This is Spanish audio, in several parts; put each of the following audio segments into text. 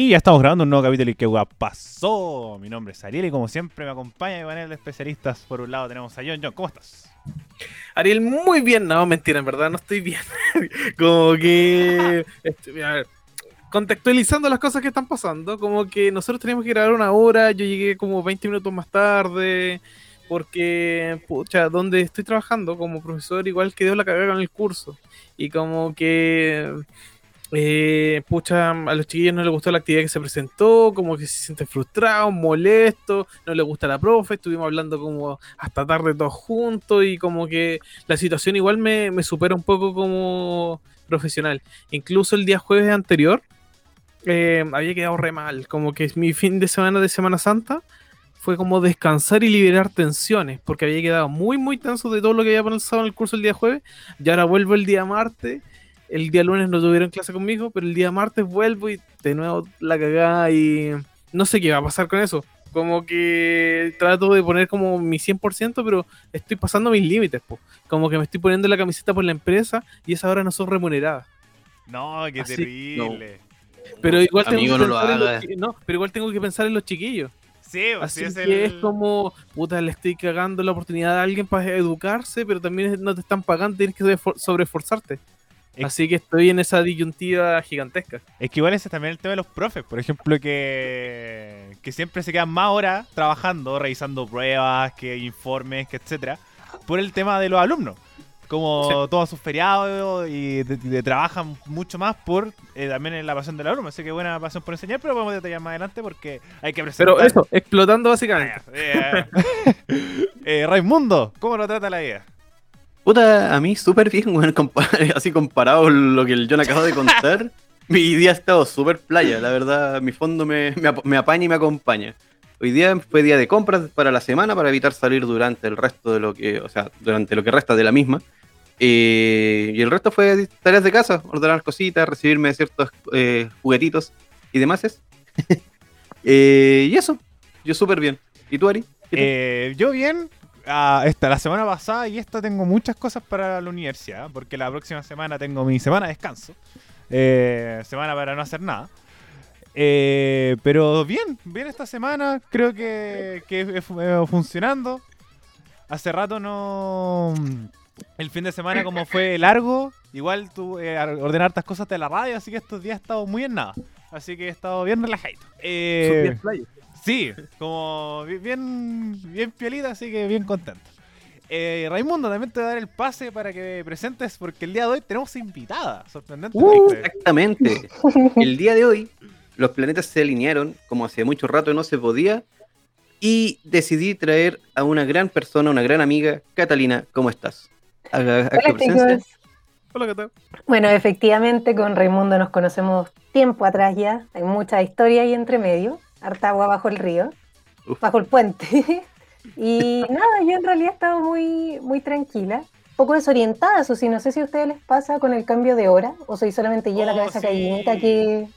Y ya estamos grabando un nuevo capítulo y qué pasó. Mi nombre es Ariel y como siempre me acompaña mi panel de especialistas. Por un lado tenemos a John. John, ¿cómo estás? Ariel, muy bien. No, mentira, en verdad no estoy bien. como que... Este, contextualizando las cosas que están pasando, como que nosotros teníamos que grabar una hora, yo llegué como 20 minutos más tarde, porque, pucha, donde estoy trabajando como profesor igual quedó la cagada con el curso. Y como que eh, pucha, a los chiquillos no les gustó la actividad que se presentó, como que se sienten frustrados, molestos, no les gusta la profe, estuvimos hablando como hasta tarde todos juntos y como que la situación igual me, supera un poco como profesional. Incluso el día jueves anterior eh, había quedado re mal, como que mi fin de semana de Semana Santa fue como descansar y liberar tensiones, porque había quedado muy muy tenso de todo lo que había pasado en el curso el día jueves, y ahora vuelvo el día martes el día lunes no tuvieron clase conmigo, pero el día martes vuelvo y de nuevo la cagada y no sé qué va a pasar con eso. Como que trato de poner como mi 100%, pero estoy pasando mis límites, Como que me estoy poniendo la camiseta por la empresa y esas horas no son remuneradas. No, qué terrible. Pero igual tengo que pensar en los, no, pero igual tengo que pensar en los chiquillos. Sí, así, es, que es como, puta, le estoy cagando la oportunidad a alguien para educarse, pero también no te están pagando, tienes que sobreesforzarte. Así que estoy en esa disyuntiva gigantesca. Es que igual ese es también el tema de los profes, por ejemplo, que, que siempre se quedan más horas trabajando, revisando pruebas, que informes, que etcétera, por el tema de los alumnos. Como todos sus feriados y trabajan mucho más por eh, también en la pasión del alumno. Así que buena pasión por enseñar, pero a detallar más adelante porque hay que presentar. Pero eso, explotando básicamente. Eh, eh, Raimundo, ¿cómo lo trata la vida? Puta, a mí súper bien, weón, así comparado con lo que el John acaba de contar. mi día ha estado súper playa, la verdad, mi fondo me, me, apaña y me acompaña. Hoy día fue día de compras para la semana para evitar salir durante el resto de lo que, o sea, durante lo que resta de la misma. Eh, y el resto fue tareas de casa, ordenar cositas, recibirme ciertos eh, juguetitos y demás. Eh, y eso, yo súper bien. ¿Y tú, Ari? yo bien, esta, la semana pasada y esta tengo muchas cosas para la universidad, porque la próxima semana tengo mi semana de descanso. Eh, semana para no hacer nada. Eh, pero bien, bien esta semana, creo que, que funcionando. Hace rato no... El fin de semana como fue largo, igual tuve eh, ordenar estas cosas de la radio, así que estos días he estado muy en nada. Así que he estado bien relajado. Eh, Sí, como bien, bien piolita, así que bien contento. Eh, Raimundo, también te voy a dar el pase para que presentes, porque el día de hoy tenemos invitada, sorprendente. Uh, exactamente. El día de hoy, los planetas se alinearon, como hace mucho rato no se podía, y decidí traer a una gran persona, una gran amiga, Catalina, ¿cómo estás? Hola, Hola, ¿qué tal? Bueno, efectivamente, con Raimundo nos conocemos tiempo atrás ya, hay mucha historia ahí entre medio harta agua bajo el río, bajo el puente. y nada, yo en realidad he estado muy, muy tranquila, poco desorientada, eso sí, no sé si a ustedes les pasa con el cambio de hora o soy solamente yo la oh, cabeza sí. que,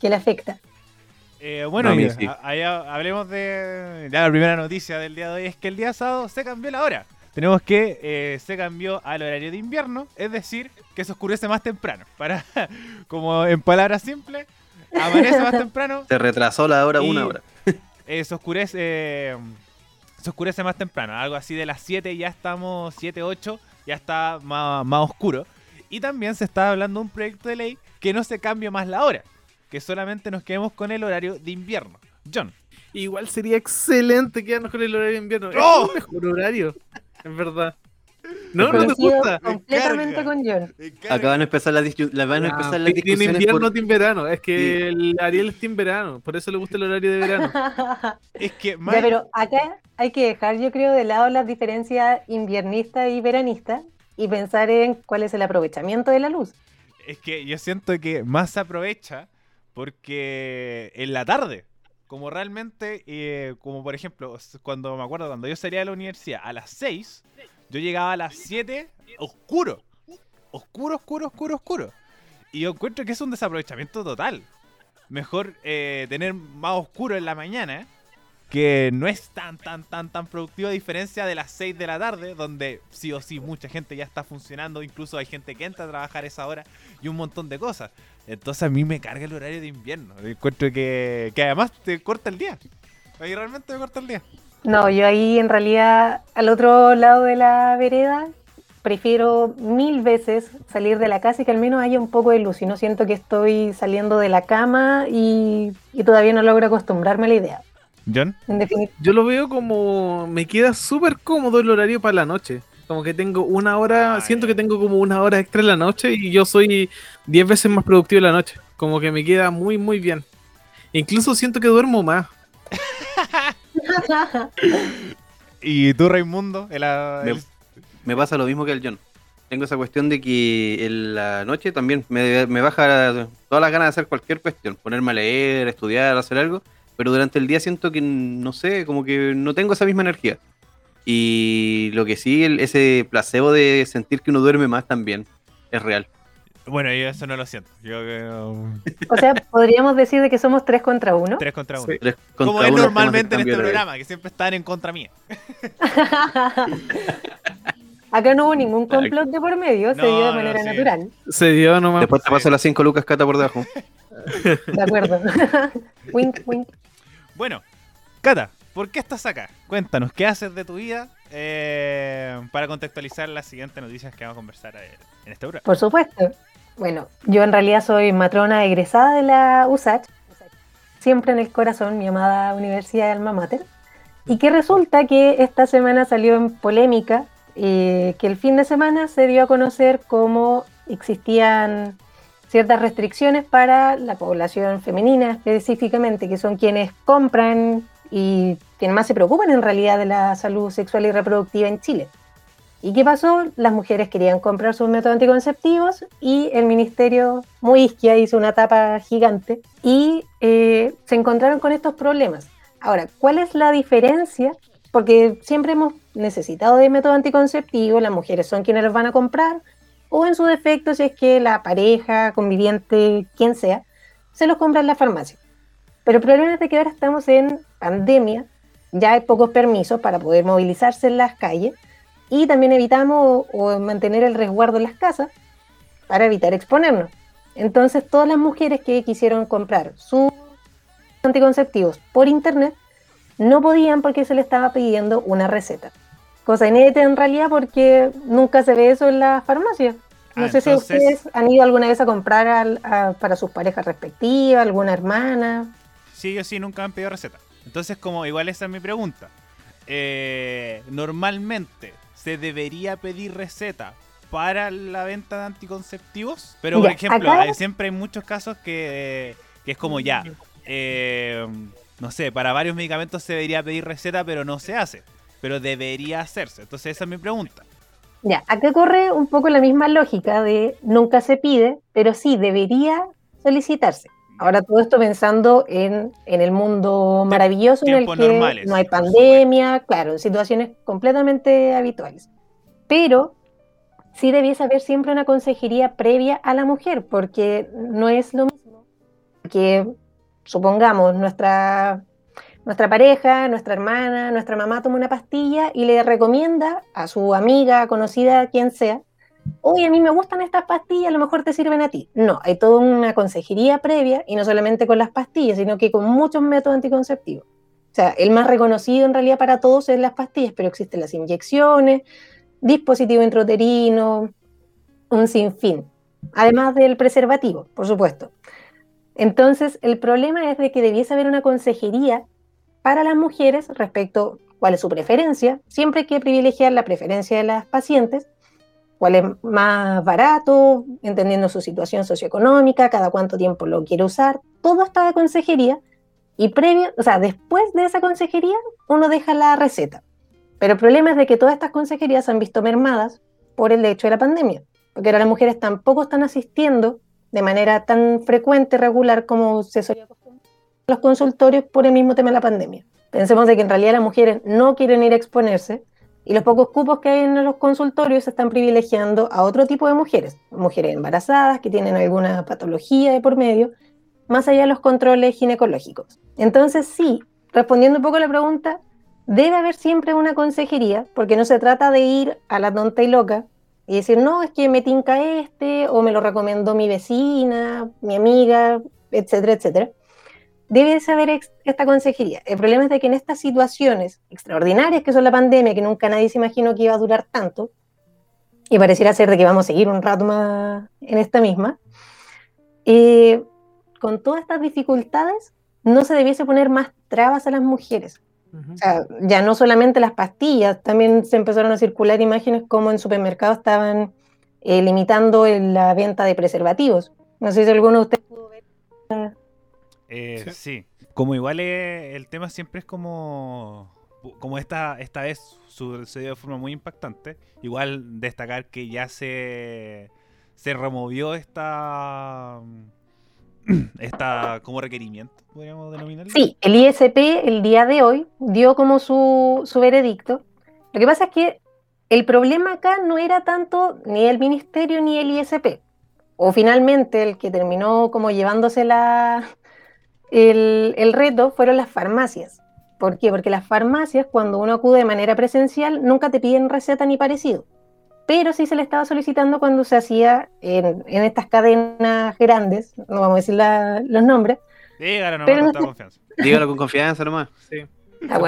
que le afecta. Eh, bueno, hablemos de la primera noticia del día de hoy, es que el día sábado se cambió la hora. Tenemos que eh, se cambió al horario de invierno, es decir, que se oscurece más temprano. Para, como en palabras simples, amanece más temprano. Se retrasó la hora una hora. Eh, se oscurece. Eh, se oscurece más temprano. Algo así de las 7 ya estamos, 7, 8, ya está más, oscuro. Y también se está hablando de un proyecto de ley que no se cambie más la hora. Que solamente nos quedemos con el horario de invierno. John. Igual sería excelente quedarnos con el horario de invierno. ¡Oh! Es el mejor horario, en verdad. No, no te gusta. Completamente con John. Acá van a empezar las, las, van a empezar las discusiones. Tiene invierno, por... verano. Es que el Ariel es team verano. Por eso le gusta el horario de verano. es que, pero acá hay que dejar, yo creo, de lado las diferencias inviernista y veranista y pensar en cuál es el aprovechamiento de la luz. Es que yo siento que más se aprovecha porque en la tarde como realmente, eh, como por ejemplo, cuando me acuerdo, cuando yo salía de la universidad a las 6, yo llegaba a las 7 oscuro. Oscuro, oscuro, oscuro, oscuro. Y yo encuentro que es un desaprovechamiento total. Mejor eh, tener más oscuro en la mañana que no es tan, tan, tan, tan productivo a diferencia de las 6 de la tarde, donde sí o sí mucha gente ya está funcionando, incluso hay gente que entra a trabajar esa hora y un montón de cosas. Entonces a mí me carga el horario de invierno. Encuentro que, que además te corta el día. Ahí realmente me corta el día. No, yo ahí en realidad al otro lado de la vereda prefiero mil veces salir de la casa y que al menos haya un poco de luz. Y no siento que estoy saliendo de la cama y, todavía no logro acostumbrarme a la idea. ¿John? Yo lo veo como me queda súper cómodo el horario para la noche. Como que tengo una hora, siento que tengo como una hora extra en la noche y yo soy diez veces más productivo en la noche. Como que me queda muy, muy bien. Incluso siento que duermo más. ¿Y tú, Raimundo? El, me pasa lo mismo que el John. Tengo esa cuestión de que en la noche también me, baja todas las ganas de hacer cualquier cuestión, ponerme a leer, estudiar, hacer algo, pero durante el día siento que, no sé, como que no tengo esa misma energía. Y lo que sí, ese placebo de sentir que uno duerme más también es real. Bueno, yo eso no lo siento. O sea, podríamos decir de que somos tres contra uno. Tres contra uno. Como es normalmente en este programa, que siempre están en contra mía. Acá no hubo ningún complot de por medio, se dio de manera natural. Se dio nomás. Después te paso las 5 lucas cata por debajo. De acuerdo. wink, wink. Bueno, Cata, ¿por qué estás acá? Cuéntanos, ¿qué haces de tu vida eh, para contextualizar las siguientes noticias que vamos a conversar eh, en este programa? Por supuesto. Bueno, yo en realidad soy matrona egresada de la USACH, siempre en el corazón, mi amada Universidad de Alma Mater, y que resulta que esta semana salió en polémica eh, que el fin de semana se dio a conocer cómo existían ciertas restricciones para la población femenina específicamente, que son quienes compran y quienes más se preocupan en realidad de la salud sexual y reproductiva en Chile. ¿Y qué pasó? Las mujeres querían comprar sus métodos anticonceptivos y el ministerio muy isquia hizo una tapa gigante y eh, se encontraron con estos problemas. Ahora, ¿cuál es la diferencia porque siempre hemos necesitado de método anticonceptivo, las mujeres son quienes los van a comprar, o en su defecto, si es que la pareja, conviviente, quien sea, se los compra en la farmacia. Pero el problema es de que ahora estamos en pandemia, ya hay pocos permisos para poder movilizarse en las calles, y también evitamos o, mantener el resguardo en las casas para evitar exponernos. Entonces, todas las mujeres que quisieron comprar sus anticonceptivos por internet no podían porque se le estaba pidiendo una receta. Cosa inédita en realidad porque nunca se ve eso en la farmacia. No ah, sé si ustedes han ido alguna vez a comprar para sus parejas respectivas, alguna hermana. Sí, yo sí, nunca han pedido receta. Entonces, como igual esa es mi pregunta. Eh, normalmente se debería pedir receta para la venta de anticonceptivos, pero por ejemplo, siempre hay muchos casos que, que es como ya, eh, no sé, para varios medicamentos se debería pedir receta, pero no se hace. Pero debería hacerse. Entonces esa es mi pregunta. Ya, acá corre un poco la misma lógica de nunca se pide, pero sí debería solicitarse. Ahora todo esto pensando en, el mundo maravilloso en el que no hay pandemia, claro, en situaciones completamente habituales. Pero sí debiese haber siempre una consejería previa a la mujer, porque no es lo mismo que supongamos, nuestra, nuestra pareja, nuestra hermana, nuestra mamá toma una pastilla y le recomienda a su amiga, conocida, quien sea, oye, a mí me gustan estas pastillas, a lo mejor te sirven a ti. No, hay toda una consejería previa y no solamente con las pastillas, sino que con muchos métodos anticonceptivos. O sea, el más reconocido en realidad para todos es las pastillas, pero existen las inyecciones, dispositivo intrauterino, un sinfín. Además del preservativo, por supuesto. Entonces, el problema es de que debiese haber una consejería para las mujeres respecto a cuál es su preferencia. Siempre hay que privilegiar la preferencia de las pacientes, cuál es más barato, entendiendo su situación socioeconómica, cada cuánto tiempo lo quiere usar. Todo está de consejería y previo, o sea, después de esa consejería, uno deja la receta. Pero el problema es de que todas estas consejerías se han visto mermadas por el hecho de la pandemia, porque ahora las mujeres tampoco están asistiendo de manera tan frecuente, regular como se solía los consultorios por el mismo tema de la pandemia. Pensemos de que en realidad las mujeres no quieren ir a exponerse y los pocos cupos que hay en los consultorios se están privilegiando a otro tipo de mujeres, mujeres embarazadas que tienen alguna patología de por medio, más allá de los controles ginecológicos. Entonces sí, respondiendo un poco a la pregunta, debe haber siempre una consejería, porque no se trata de ir a la tonta y loca y decir, no, es que me tinca este, o me lo recomendó mi vecina, mi amiga, etcétera, etcétera. Debe saber esta consejería. El problema es de que en estas situaciones extraordinarias que son la pandemia, que nunca nadie se imaginó que iba a durar tanto, y pareciera ser de que vamos a seguir un rato más en esta misma, eh, con todas estas dificultades, no se debiese poner más trabas a las mujeres. O sea, ya no solamente las pastillas, también se empezaron a circular imágenes como en supermercados estaban eh, limitando la venta de preservativos. No sé si alguno de ustedes pudo ver. Eh, ¿Sí? como igual el tema siempre es como, como esta, esta vez sucedió de forma muy impactante, igual destacar que ya se, se removió esta esta como requerimiento, podríamos denominarlo. Sí, el ISP el día de hoy dio como su, su veredicto. Lo que pasa es que el problema acá no era tanto ni el ministerio ni el ISP. O finalmente el que terminó como llevándose la, el, el reto fueron las farmacias. ¿Por qué? Porque las farmacias, cuando uno acude de manera presencial, nunca te piden receta ni parecido pero sí se le estaba solicitando cuando se hacía en, estas cadenas grandes, no vamos a decir los nombres. Dígalo nomás con este confianza. Dígalo con confianza nomás. Sí. Ah,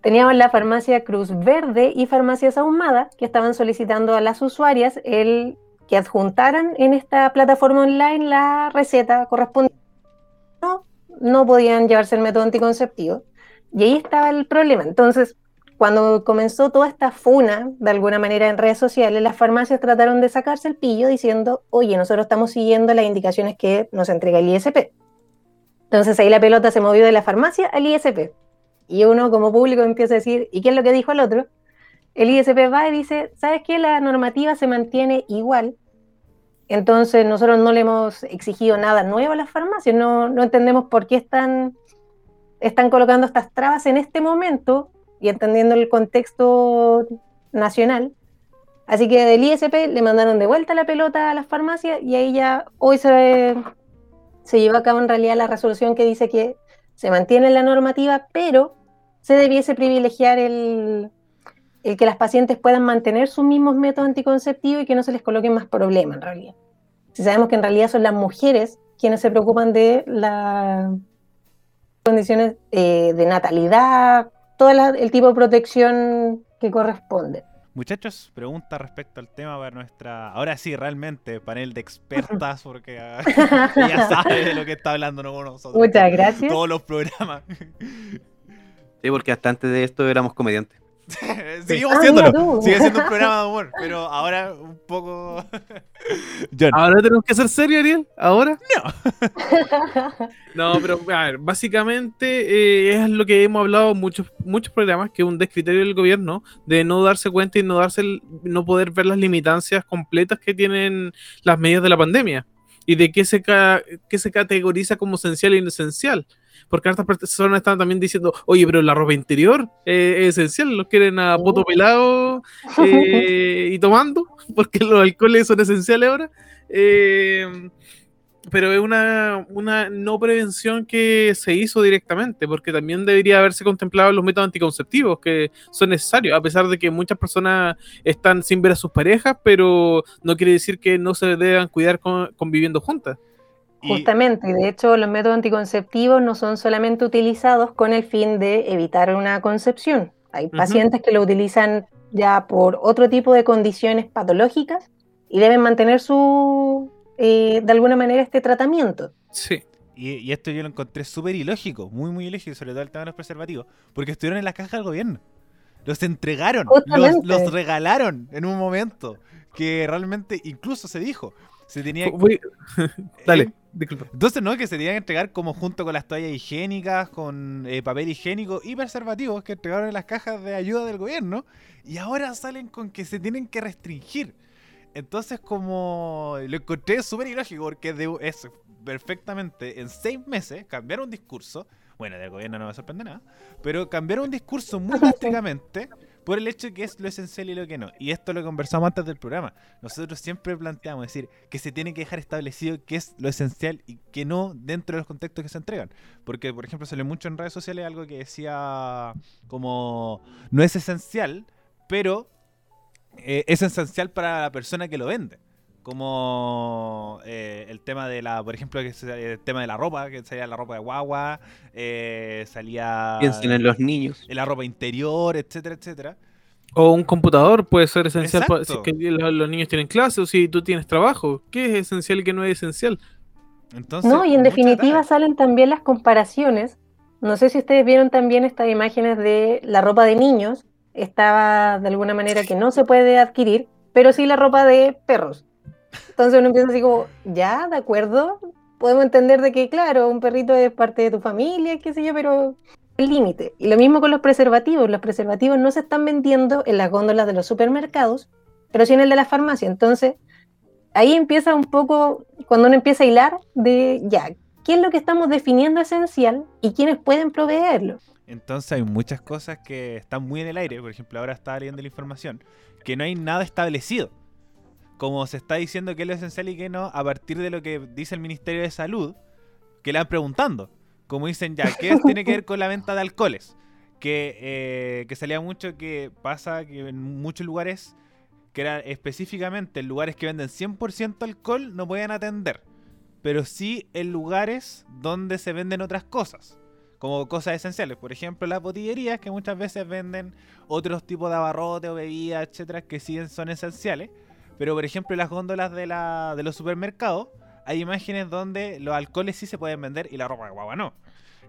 teníamos la farmacia Cruz Verde y farmacias Ahumada que estaban solicitando a las usuarias el que adjuntaran en esta plataforma online la receta correspondiente. No, podían llevarse el método anticonceptivo. Y ahí estaba el problema. Entonces, cuando comenzó toda esta funa, de alguna manera en redes sociales, las farmacias trataron de sacarse el pillo diciendo, oye, nosotros estamos siguiendo las indicaciones que nos entrega el ISP. Entonces ahí la pelota se movió de la farmacia al ISP. Y uno como público empieza a decir, ¿y qué es lo que dijo el otro? El ISP va y dice, ¿sabes qué? La normativa se mantiene igual. Entonces nosotros no le hemos exigido nada nuevo a las farmacias, no, entendemos por qué están, están colocando estas trabas en este momento y entendiendo el contexto nacional. Así que del ISP le mandaron de vuelta la pelota a las farmacias y ahí ya hoy se, se lleva a cabo en realidad la resolución que dice que se mantiene la normativa, pero se debiese privilegiar el, el que las pacientes puedan mantener sus mismos métodos anticonceptivos y que no se les coloquen más problemas en realidad. Si sabemos que en realidad son las mujeres quienes se preocupan de las condiciones eh, de natalidad, todo el tipo de protección que corresponde. Muchachos, pregunta respecto al tema para nuestra, ahora sí, realmente, panel de expertas, porque ah, ella sabe de lo que está hablando, no nosotros. Muchas gracias. Todos los programas. Sí, porque hasta antes de esto éramos comediantes. Seguimos haciéndolo. Sigue siendo un programa de humor, pero ahora un poco. ¿Ahora tenemos que ser serios, Ariel? ¿Ahora? No. no, pero a ver, básicamente eh, es lo que hemos hablado en muchos, muchos programas, que es un descriterio del gobierno de no darse cuenta y no, darse no poder ver las limitancias completas que tienen las medidas de la pandemia y de qué se, qué se categoriza como esencial e inesencial porque estas personas están también diciendo, oye, pero la ropa interior es esencial, los quieren a poto oh. pelado eh, y tomando, porque los alcoholes son esenciales ahora. Eh, pero es una, una, no prevención que se hizo directamente, porque también debería haberse contemplado los métodos anticonceptivos que son necesarios, a pesar de que muchas personas están sin ver a sus parejas, pero no quiere decir que no se deban cuidar conviviendo juntas. Justamente, y de hecho los métodos anticonceptivos no son solamente utilizados con el fin de evitar una concepción. Hay pacientes que lo utilizan ya por otro tipo de condiciones patológicas y deben mantener su, eh, de alguna manera, este tratamiento. Sí. Y, esto yo lo encontré súper ilógico, muy, muy ilógico, sobre todo el tema de los preservativos, porque estuvieron en la caja del gobierno. Los entregaron, los, los, regalaron en un momento que realmente incluso se dijo, se tenía... Dale. Entonces, ¿no? Que se tenían que entregar como junto con las toallas higiénicas, con eh, papel higiénico y preservativos que entregaron en las cajas de ayuda del gobierno. Y ahora salen con que se tienen que restringir. Entonces, como lo encontré súper ilógico, porque es perfectamente en seis meses cambiar un discurso. Bueno, del gobierno no me sorprende nada. Pero cambiar un discurso muy drásticamente por el hecho de que es lo esencial y lo que no. Y esto lo conversamos antes del programa. Nosotros siempre planteamos, decir, que se tiene que dejar establecido qué es lo esencial y qué no dentro de los contextos que se entregan. Porque, por ejemplo, salió mucho en redes sociales algo que decía como, no es esencial, pero eh, es esencial para la persona que lo vende como eh, el tema de la, por ejemplo, el tema de la ropa, que salía la ropa de guagua, eh, salía... Piensen en los niños. En la ropa interior, etcétera, etcétera. O un computador puede ser esencial si que los niños tienen clases o si tú tienes trabajo. ¿Qué es esencial y qué no es esencial? Entonces, no, y en definitiva salen también las comparaciones. No sé si ustedes vieron también estas imágenes de la ropa de niños. Estaba de alguna manera que no se puede adquirir, pero sí la ropa de perros. Entonces uno empieza así como, ya, de acuerdo, podemos entender de que, claro, un perrito es parte de tu familia, qué sé yo, pero el límite. Y lo mismo con los preservativos. Los preservativos no se están vendiendo en las góndolas de los supermercados, pero sí en el de la farmacia. Entonces, ahí empieza un poco, cuando uno empieza a hilar, de ya, ¿qué es lo que estamos definiendo esencial y quiénes pueden proveerlo? Entonces hay muchas cosas que están muy en el aire. Por ejemplo, ahora está leyendo la información, que no hay nada establecido como se está diciendo que es lo esencial y que no, a partir de lo que dice el Ministerio de Salud, que le van preguntando. Como dicen ya, ¿qué tiene que ver con la venta de alcoholes? Que, eh, que salía mucho que pasa que en muchos lugares, que era específicamente en lugares que venden 100% alcohol, no pueden atender. Pero sí en lugares donde se venden otras cosas como cosas esenciales. Por ejemplo, las botillerías que muchas veces venden otros tipos de abarrote o bebidas, etcétera, que sí son esenciales. Pero por ejemplo en las góndolas de, la, de los supermercados hay imágenes donde los alcoholes sí se pueden vender y la ropa de guagua no.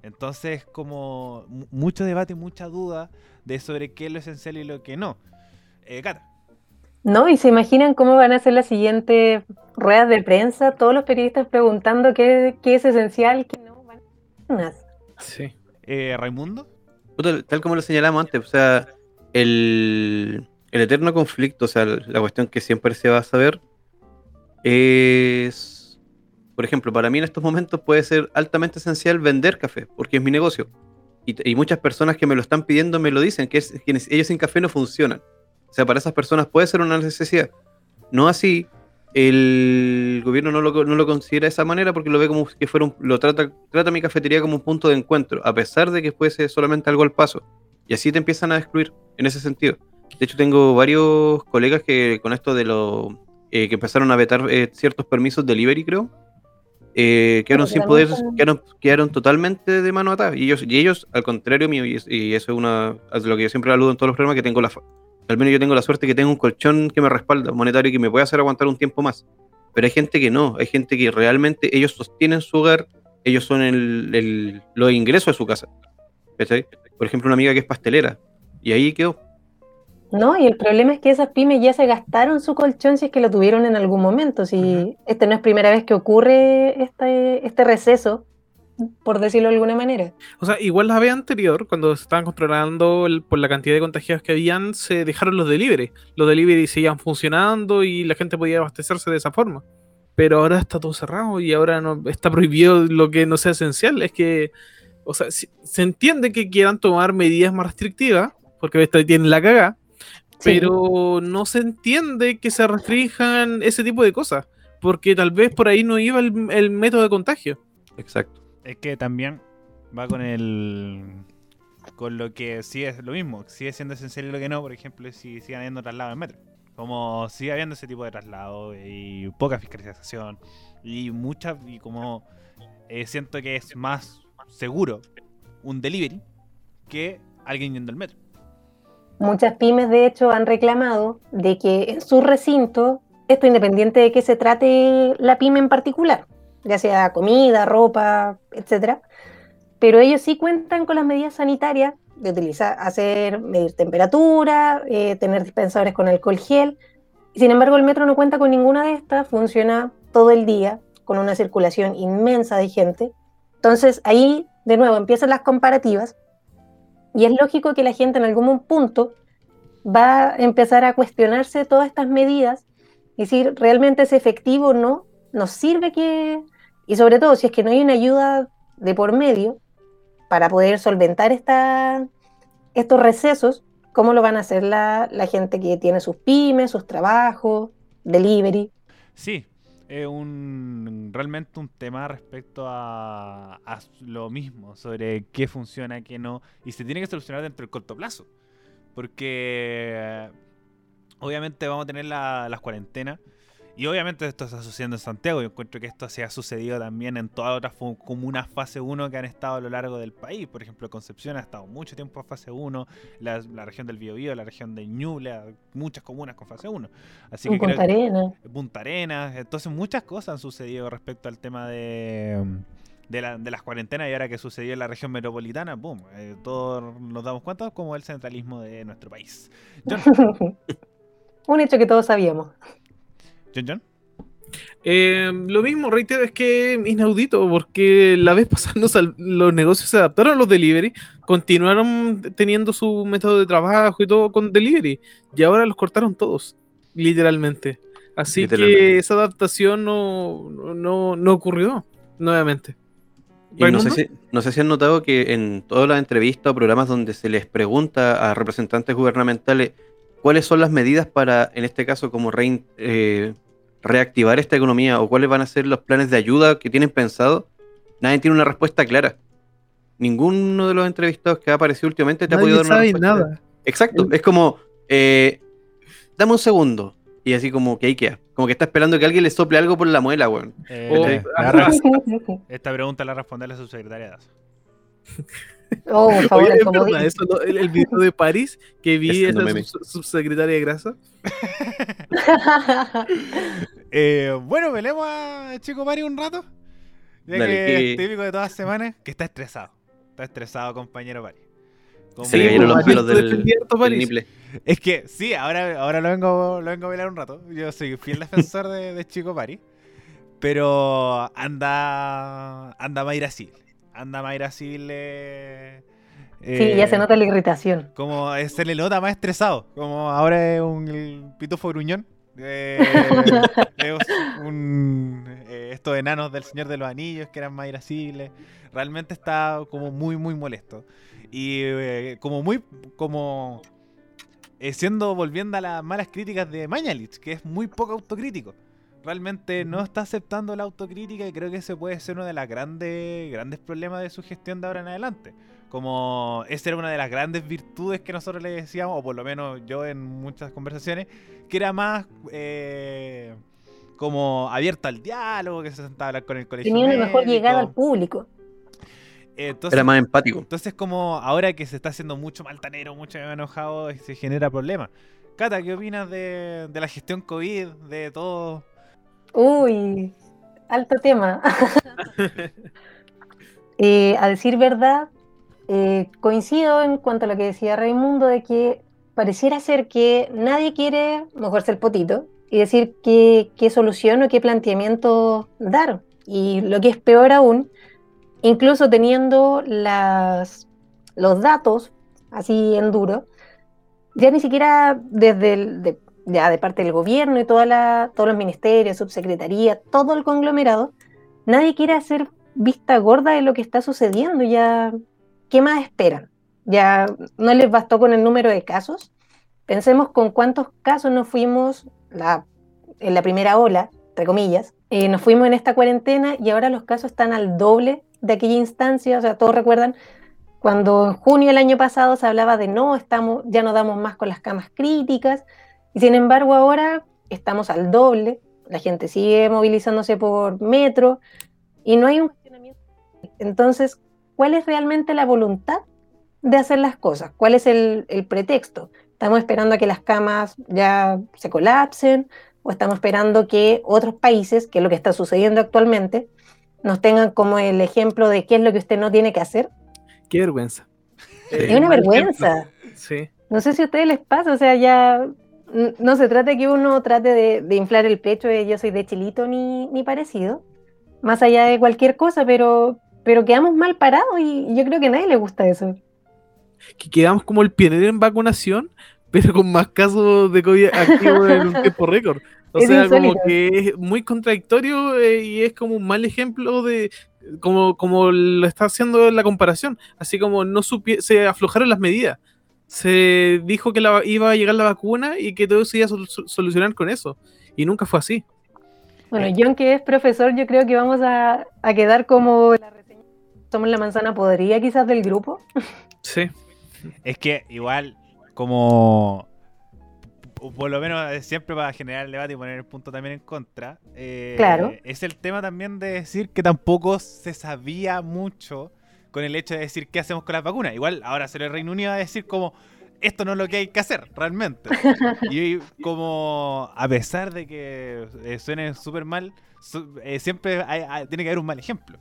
Entonces como mucho debate, mucha duda de sobre qué es lo esencial y lo que no. Eh, Cata. No, y se imaginan cómo van a ser las siguientes ruedas de prensa, todos los periodistas preguntando qué, qué es esencial, qué no. Van Sí. Eh, Raimundo. Tal como lo señalamos antes, o sea, el, el eterno conflicto, o sea, la cuestión que siempre se va a saber es, por ejemplo, para mí en estos momentos puede ser altamente esencial vender café, porque es mi negocio. Y, muchas personas que me lo están pidiendo me lo dicen, que, es, ellos sin café no funcionan. O sea, para esas personas puede ser una necesidad. No así, el gobierno no lo, no lo considera de esa manera porque lo ve como que fuera un, lo trata, trata mi cafetería como un punto de encuentro, a pesar de que fuese solamente algo al paso. Y así te empiezan a excluir en ese sentido. De hecho, tengo varios colegas que con esto de lo eh, que empezaron a vetar eh, ciertos permisos delivery, creo, eh, quedaron sin poder, quedaron, totalmente de mano atrás. Y ellos, y ellos al contrario mío, y, eso es una lo que yo siempre aludo en todos los programas, que tengo la al menos yo tengo la suerte que tengo un colchón que me respalda, monetario, que me puede hacer aguantar un tiempo más. Pero hay gente que no, hay gente que realmente ellos sostienen su hogar, ellos son el, el, los ingresos de su casa. Por ejemplo, una amiga que es pastelera, y ahí quedó. No, y el problema es que esas pymes ya se gastaron su colchón si es que lo tuvieron en algún momento. Si este no es primera vez que ocurre este, este receso, por decirlo de alguna manera. O sea, igual la vez anterior, cuando se estaban controlando por la cantidad de contagiados que habían, se dejaron los delivery. Los delivery seguían funcionando y la gente podía abastecerse de esa forma. Pero ahora está todo cerrado y ahora no está prohibido lo que no sea esencial. Es que, o sea, se entiende que quieran tomar medidas más restrictivas, porque tienen la cagada, pero no se entiende que se restrinjan ese tipo de cosas, porque tal vez por ahí no iba el, método de contagio. Exacto. Es que también va con el con lo que sí es lo mismo, sigue siendo esencial lo que no, por ejemplo, si siguen habiendo traslados en metro. Como sigue habiendo ese tipo de traslado y poca fiscalización y mucha y como eh, siento que es más seguro un delivery que alguien yendo al metro. Muchas pymes, de hecho, han reclamado de que en su recinto, esto independiente de que se trate la pyme en particular, ya sea comida, ropa, etcétera, pero ellos sí cuentan con las medidas sanitarias de utilizar, hacer, medir temperatura, eh, tener dispensadores con alcohol gel. Sin embargo, el metro no cuenta con ninguna de estas, funciona todo el día con una circulación inmensa de gente. Entonces ahí, de nuevo, empiezan las comparativas y es lógico que la gente en algún punto va a empezar a cuestionarse todas estas medidas y si realmente es efectivo o no, nos sirve que, y sobre todo si es que no hay una ayuda de por medio para poder solventar esta, estos recesos, ¿Cómo lo van a hacer la, gente que tiene sus pymes, sus trabajos, delivery? Sí, es un, realmente un tema respecto a, lo mismo, sobre qué funciona, qué no, y se tiene que solucionar dentro del corto plazo. Porque obviamente vamos a tener las cuarentenas y obviamente esto está sucediendo en Santiago. Yo encuentro que esto se ha sucedido también en todas otras comunas fase 1 que han estado a lo largo del país. Por ejemplo, Concepción ha estado mucho tiempo en fase 1, la, región del Biobío, la región de Ñuble, muchas comunas con fase 1. Así que Punta Arenas. Punta Arenas. Entonces muchas cosas han sucedido respecto al tema de... De, las cuarentenas y ahora que sucedió en la región metropolitana, boom, eh, todos nos damos cuenta como el centralismo de nuestro país. Un hecho que todos sabíamos. Eh, lo mismo, reitero, es que es inaudito, porque la vez pasada los negocios se adaptaron a los delivery, continuaron teniendo su método de trabajo y todo con delivery, y ahora los cortaron todos, literalmente. Así que esa adaptación no, no, ocurrió nuevamente. no, sé si, no sé si han notado que en todas las entrevistas o programas donde se les pregunta a representantes gubernamentales cuáles son las medidas para, en este caso, como rein, eh, reactivar esta economía o cuáles van a ser los planes de ayuda que tienen pensado, nadie tiene una respuesta clara. Ninguno de los entrevistados que ha aparecido últimamente te ha podido dar una respuesta. nada. Exacto, es como, eh, dame un segundo. Y así como que ahí queda. Como que está esperando que alguien le sople algo por la muela, weón. Eh, esta pregunta la responde la subsecretaria Oh, por favor, el, video de París que vi esa subsecretaria de grasa. Eh, bueno, velemos a Chico Mari un rato. Ya que es típico de todas las semanas, que está estresado. Está estresado, compañero Pari. Se le cayeron los pelos del, Es que sí, ahora, ahora lo, vengo, lo vengo a velar un rato. Yo soy fiel defensor de, Chico Pari. Pero anda. Anda Mayra Sil. Anda Mayra Sil. Eh, sí, ya se nota la irritación. Como se le nota más estresado. Como ahora es un pitufo gruñón. Eh, un, eh, estos enanos del Señor de los Anillos que eran más irascibles. Realmente está como muy, muy molesto. Y eh, como muy, como siendo, volviendo a las malas críticas de Mañalich, que es muy poco autocrítico. Realmente no está aceptando la autocrítica y creo que ese puede ser uno de los grandes, grandes problemas de su gestión de ahora en adelante. Como esa era una de las grandes virtudes que nosotros le decíamos, o por lo menos yo en muchas conversaciones, que era más eh, como abierto al diálogo, que se sentaba a hablar con el colegio. Tenía una mejor llegada al público. era más empático. Entonces, como ahora que se está haciendo mucho maltanero, mucho enojado, se genera problemas. Cata, ¿qué opinas de, la gestión COVID, de todo? Uy, alto tema. Eh, a decir verdad, eh, coincido en cuanto a lo que decía Raimundo de que pareciera ser que nadie quiere mojarse el potito y decir qué, solución o qué planteamiento dar. Y lo que es peor aún, incluso teniendo las, los datos así en duro, ya ni siquiera desde el, de, ya de parte del gobierno y toda la, todos los ministerios, subsecretaría, todo el conglomerado, nadie quiere hacer vista gorda de lo que está sucediendo. Ya, ¿qué más esperan? ya no les bastó con el número de casos. Pensemos con cuántos casos nos fuimos en la primera ola, entre comillas, eh, nos fuimos en esta cuarentena y ahora los casos están al doble de aquella instancia. O sea, todos recuerdan cuando en junio del año pasado se hablaba de no, estamos, ya no damos más con las camas críticas, y sin embargo ahora estamos al doble, la gente sigue movilizándose por metro y no hay un gestionamiento. Entonces, ¿cuál es realmente la voluntad de hacer las cosas? ¿Cuál es el, pretexto? ¿Estamos esperando a que las camas ya se colapsen? ¿O estamos esperando que otros países, que es lo que está sucediendo actualmente, nos tengan como el ejemplo de qué es lo que usted no tiene que hacer? Qué vergüenza. Es una vergüenza. Sí. No sé si a ustedes les pasa, o sea, ya no se trata de que uno trate de, inflar el pecho de yo soy de chilito ni, ni parecido, más allá de cualquier cosa, pero, pero quedamos mal parados y yo creo que a nadie le gusta eso que quedamos como el pionero en vacunación, pero con más casos de COVID activos en un tiempo récord. O sea, como que es muy contradictorio eh, y es como un mal ejemplo de como, como lo está haciendo la comparación. Así como no se aflojaron las medidas. Se dijo que la, iba a llegar la vacuna y que todo se iba a solucionar con eso. Y nunca fue así. Bueno, John, que es profesor, yo creo que vamos a, a quedar como la reseña. Somos la manzana podría quizás del grupo. Sí. Es que igual, como por lo menos eh, siempre para generar el debate y poner el punto también en contra. Eh, claro. Es el tema también de decir que tampoco se sabía mucho con el hecho de decir qué hacemos con las vacunas. Igual ahora se el Reino Unido a decir como esto no es lo que hay que hacer realmente. y como a pesar de que eh, suene súper mal, siempre tiene que haber un mal ejemplo.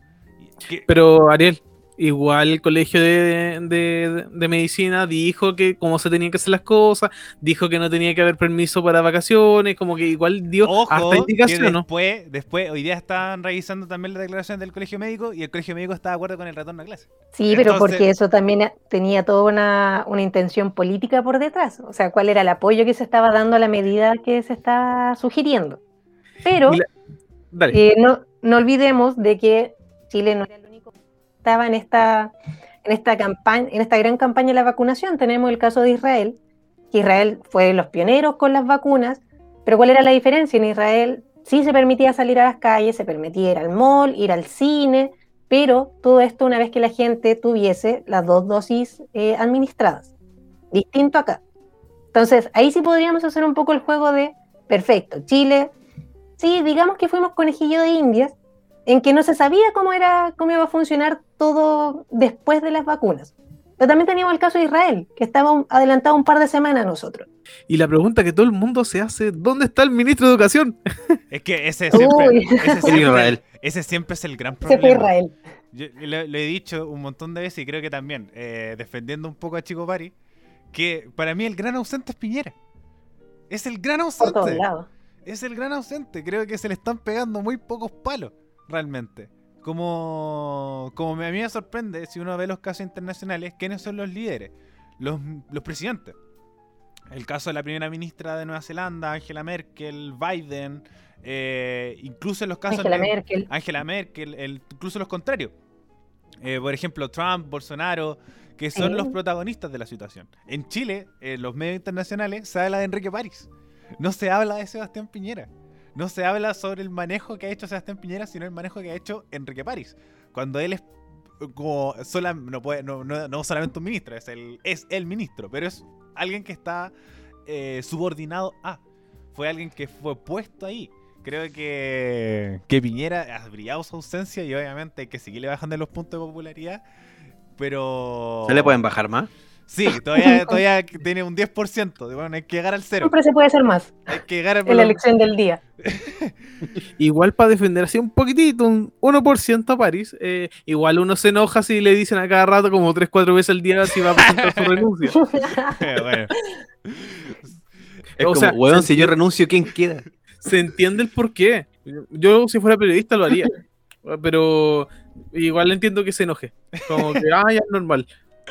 Pero Ariel, Igual el colegio de, medicina dijo que cómo se tenían que hacer las cosas, dijo que no tenía que haber permiso para vacaciones, como que igual dio hasta indicación, después, después, hoy día están revisando también la declaración del colegio médico y el colegio médico está de acuerdo con el retorno a clase. Sí, pero porque eso también tenía toda una, intención política por detrás, o sea, cuál era el apoyo que se estaba dando a la medida que se está sugiriendo. Pero eh, no, no olvidemos de que Chile no era estaba en esta, en esta campaña, en esta gran campaña de la vacunación. Tenemos el caso de Israel, que Israel fue los pioneros con las vacunas, pero ¿cuál era la diferencia? En Israel sí se permitía salir a las calles, se permitía ir al mall, ir al cine, pero todo esto una vez que la gente tuviese las dos dosis eh, administradas. Distinto acá. Entonces, ahí sí podríamos hacer un poco el juego de, perfecto, Chile, sí, digamos que fuimos conejillo de indias, en que no se sabía cómo, era, cómo iba a funcionar todo después de las vacunas. Pero también teníamos el caso de Israel, que estaba adelantado un par de semanas a nosotros. Y la pregunta que todo el mundo se hace, ¿dónde está el ministro de Educación? Es que ese siempre, ese siempre, ese siempre es el gran problema. Se fue Israel. Yo lo, he dicho un montón de veces y creo que también, eh, defendiendo un poco a Chico Pari, que para mí el gran ausente es Piñera. Es el gran ausente. Por todos lados. Es el gran ausente. Creo que se le están pegando muy pocos palos realmente. Como, como a mí me sorprende, si uno ve los casos internacionales, ¿quiénes son los líderes? Los, presidentes. El caso de la primera ministra de Nueva Zelanda, Angela Merkel, Biden, eh, incluso en los casos... Angela Merkel. Angela Merkel, incluso los contrarios. Eh, por ejemplo, Trump, Bolsonaro, que son los protagonistas de la situación. En Chile, en los medios internacionales, se habla de Enrique París. No se habla de Sebastián Piñera no se habla sobre el manejo que ha hecho Sebastián Piñera, sino el manejo que ha hecho Enrique París. Cuando él es como sola, no, puede, no, no, solamente un ministro, es el, es el ministro, pero es alguien que está eh, subordinado a. Fue alguien que fue puesto ahí. Creo que, que Piñera ha brillado su ausencia y obviamente hay que seguirle bajando los puntos de popularidad. Pero. ¿Se le pueden bajar más? Sí, todavía, todavía tiene un 10%. Bueno, hay que llegar al cero. Siempre se puede hacer más. Hay que llegar En la elección del día. igual para defender así un poquitito, un 1% a París, eh, igual uno se enoja si le dicen a cada rato como 3-4 veces al día si va a presentar su renuncia. bueno. Es como, sea, si yo renuncio, ¿quién queda? Se entiende el por qué. Yo, si fuera periodista, lo haría. Pero igual entiendo que se enoje. Como que, ah, ya es normal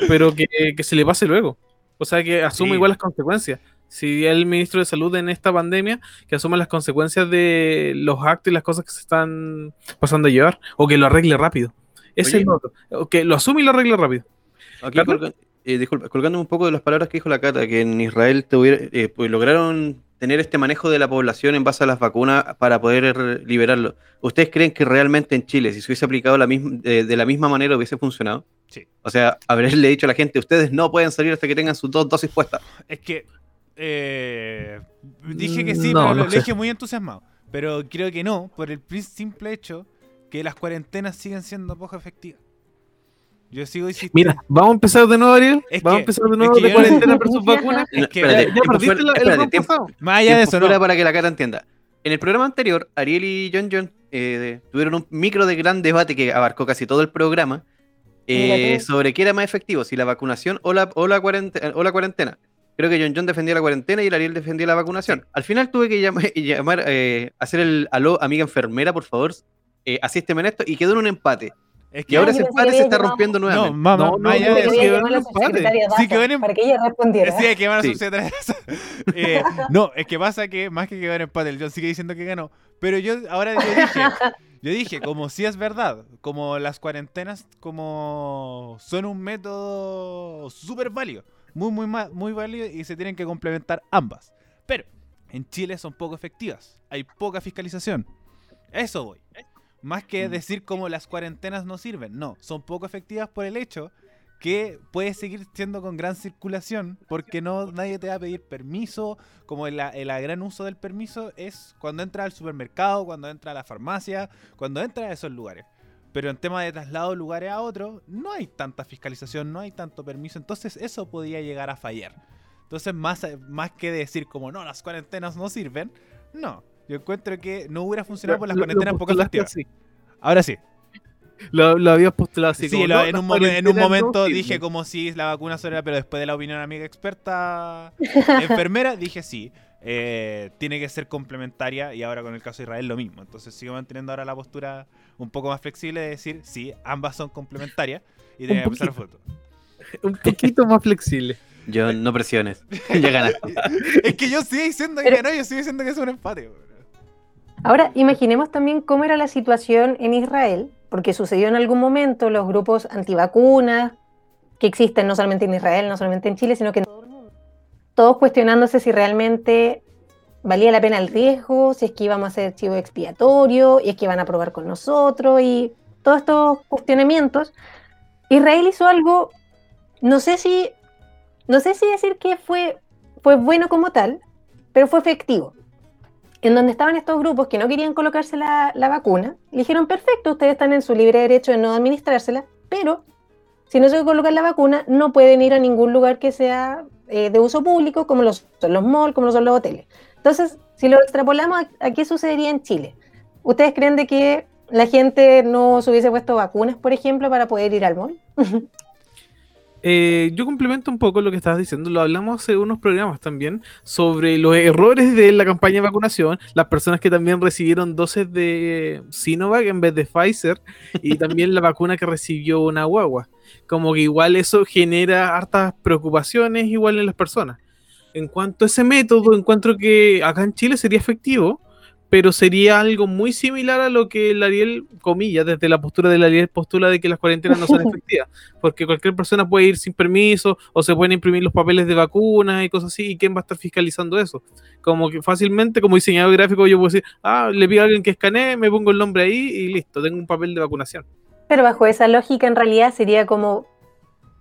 pero que, se le pase luego. O sea, que asuma igual las consecuencias. Si el ministro de Salud en esta pandemia, que asuma las consecuencias de los actos y las cosas que se están pasando a llevar, o que lo arregle rápido. Ese es el que lo asume y lo arregle rápido. Eh, disculpa, colgando un poco de las palabras que dijo la Cata, que en Israel eh, pues, lograron tener este manejo de la población en base a las vacunas para poder liberarlo. ¿Ustedes creen que realmente en Chile, si se hubiese aplicado la misma, de, la misma manera, hubiese funcionado? Sí. O sea, haberle dicho a la gente, ustedes no pueden salir hasta que tengan sus dos dosis puestas. Es que eh, dije que sí, pero lo dije muy entusiasmado. Pero creo que no, por el simple hecho que las cuarentenas siguen siendo poco efectivas. Yo sigo insistiendo. Mira, vamos a empezar de nuevo, Ariel. vamos a empezar de nuevo de cuarentena versus vacunas. Es que espérate, ya perdiste el espérate, tiempo, Más allá de eso, no. para que la cara entienda. En el programa anterior, Ariel y John John eh, tuvieron un micro de gran debate que abarcó casi todo el programa eh, sobre qué era más efectivo, si la vacunación o la, o la, cuarentena, o la cuarentena. Creo que John John defendía la cuarentena y el Ariel defendía la vacunación. Al final tuve que llamar, llamar eh, hacer el aló, amiga enfermera, por favor, eh, asísteme en esto, y quedó en un empate. Es que ahora ese empate se está rompiendo nuevamente. No, mamá, no, no, no, no, Sí, que en Para que ella respondiera. Sí, que van a suceder eh, No, es que pasa que más que quedar en empate, el John sigue diciendo que ganó. Pero yo ahora yo dije, yo dije, como si es verdad, como las cuarentenas como son un método súper válido muy, muy, muy válido y se tienen que complementar ambas. Pero en Chile son poco efectivas, hay poca fiscalización. Eso voy. Más que mm. decir como las cuarentenas no sirven, no, son poco efectivas por el hecho que puede seguir siendo con gran circulación porque no nadie te va a pedir permiso, como el, gran uso del permiso es cuando entra al supermercado, cuando entra a la farmacia, cuando entra a esos lugares. Pero en tema de traslado de lugares a otros, no hay tanta fiscalización, no hay tanto permiso, entonces eso podría llegar a fallar. Entonces, más, más que decir como no, las cuarentenas no sirven, no. Yo encuentro que no hubiera funcionado por las cuarentenas poco efectivas. Ahora sí. Lo, lo habías postulado así. Sí, en, un en, un momento dije como si la vacuna solo era, pero después de la opinión amiga experta enfermera, dije sí. Eh, tiene que ser complementaria y ahora con el caso de Israel lo mismo. Entonces sigo manteniendo ahora la postura un poco más flexible de decir sí, ambas son complementarias y que empezar foto. Un poquito más flexible. Yo no presiones. ya ganaste. es que yo sigo diciendo que no, yo sigo diciendo que es un empate. Ahora, imaginemos también cómo era la situación en Israel, porque sucedió en algún momento los grupos antivacunas que existen no solamente en Israel, no solamente en Chile, sino que en todo el mundo. Todos cuestionándose si realmente valía la pena el riesgo, si es que íbamos a hacer chivo expiatorio, y es que iban a probar con nosotros, y todos estos cuestionamientos. Israel hizo algo, no sé si, no sé si decir que fue, fue bueno como tal, pero fue efectivo en donde estaban estos grupos que no querían colocarse la, vacuna, le dijeron, perfecto, ustedes están en su libre derecho de no administrársela, pero si no se colocan la vacuna, no pueden ir a ningún lugar que sea eh, de uso público, como los, son los malls, como son los hoteles. Entonces, si lo extrapolamos, ¿a, qué sucedería en Chile? ¿Ustedes creen de que la gente no se hubiese puesto vacunas, por ejemplo, para poder ir al mall? Eh, yo complemento un poco lo que estabas diciendo, lo hablamos hace unos programas también, sobre los errores de la campaña de vacunación, las personas que también recibieron dosis de Sinovac en vez de Pfizer, y también la vacuna que recibió una guagua. Como que igual eso genera hartas preocupaciones igual en las personas. En cuanto a ese método, encuentro que acá en Chile sería efectivo, pero sería algo muy similar a lo que el Ariel, comillas, desde la postura del Ariel postula de que las cuarentenas no son efectivas, porque cualquier persona puede ir sin permiso o se pueden imprimir los papeles de vacunas y cosas así, ¿y quién va a estar fiscalizando eso? Como que fácilmente, como diseñador gráfico, yo puedo decir, ah, le pido a alguien que escanee, me pongo el nombre ahí y listo, tengo un papel de vacunación. Pero bajo esa lógica, en realidad sería como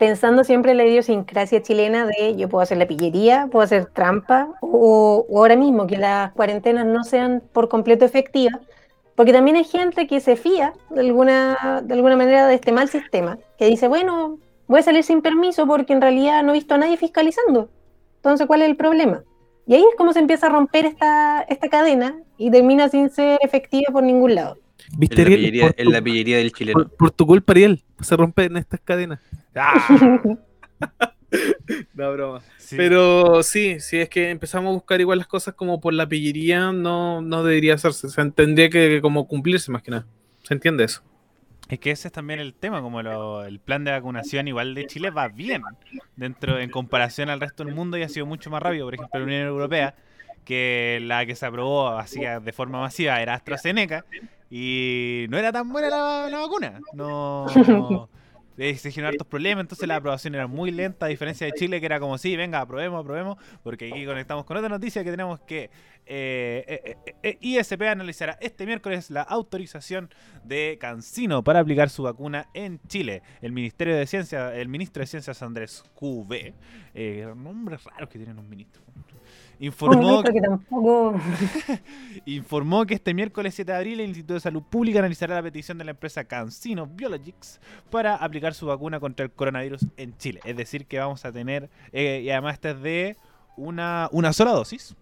pensando siempre en la idiosincrasia chilena de yo puedo hacer la pillería, puedo hacer trampa, o, ahora mismo que las cuarentenas no sean por completo efectivas, porque también hay gente que se fía de alguna, de alguna manera de este mal sistema, que dice, bueno, voy a salir sin permiso porque en realidad no he visto a nadie fiscalizando. Entonces, ¿cuál es el problema? Y ahí es como se empieza a romper esta, esta cadena y termina sin ser efectiva por ningún lado. ¿Viste, en, la pillería, en la pillería del chileno. Por, tu culpa, Ariel, se rompen estas cadenas. Ah. no, broma. Pero sí, si es que empezamos a buscar igual las cosas como por la pillería, no, no debería hacerse. Se tendría que como cumplirse más que nada. ¿Se entiende eso? Es que ese es también el tema, como el plan de vacunación igual de Chile va bien dentro en comparación al resto del mundo y ha sido mucho más rápido. Por ejemplo, la Unión Europea, que la que se aprobó así de forma masiva era AstraZeneca y no era tan buena la, la vacuna. No, se generaron hartos problemas, entonces la aprobación era muy lenta, a diferencia de Chile, que era como, sí, venga, aprobemos, aprobemos, porque aquí conectamos con otra noticia que tenemos que eh, eh, eh, ISP analizará este miércoles la autorización de Cancino para aplicar su vacuna en Chile. El Ministerio de Ciencia, el ministro de Ciencias Andrés QV, nombres raros que tienen los ministros informó, que informó que este miércoles 7 de abril el Instituto de Salud Pública analizará la petición de la empresa CanSino Biologics para aplicar su vacuna contra el coronavirus en Chile. Es decir, que vamos a tener, eh, y además esta es de una, una sola dosis,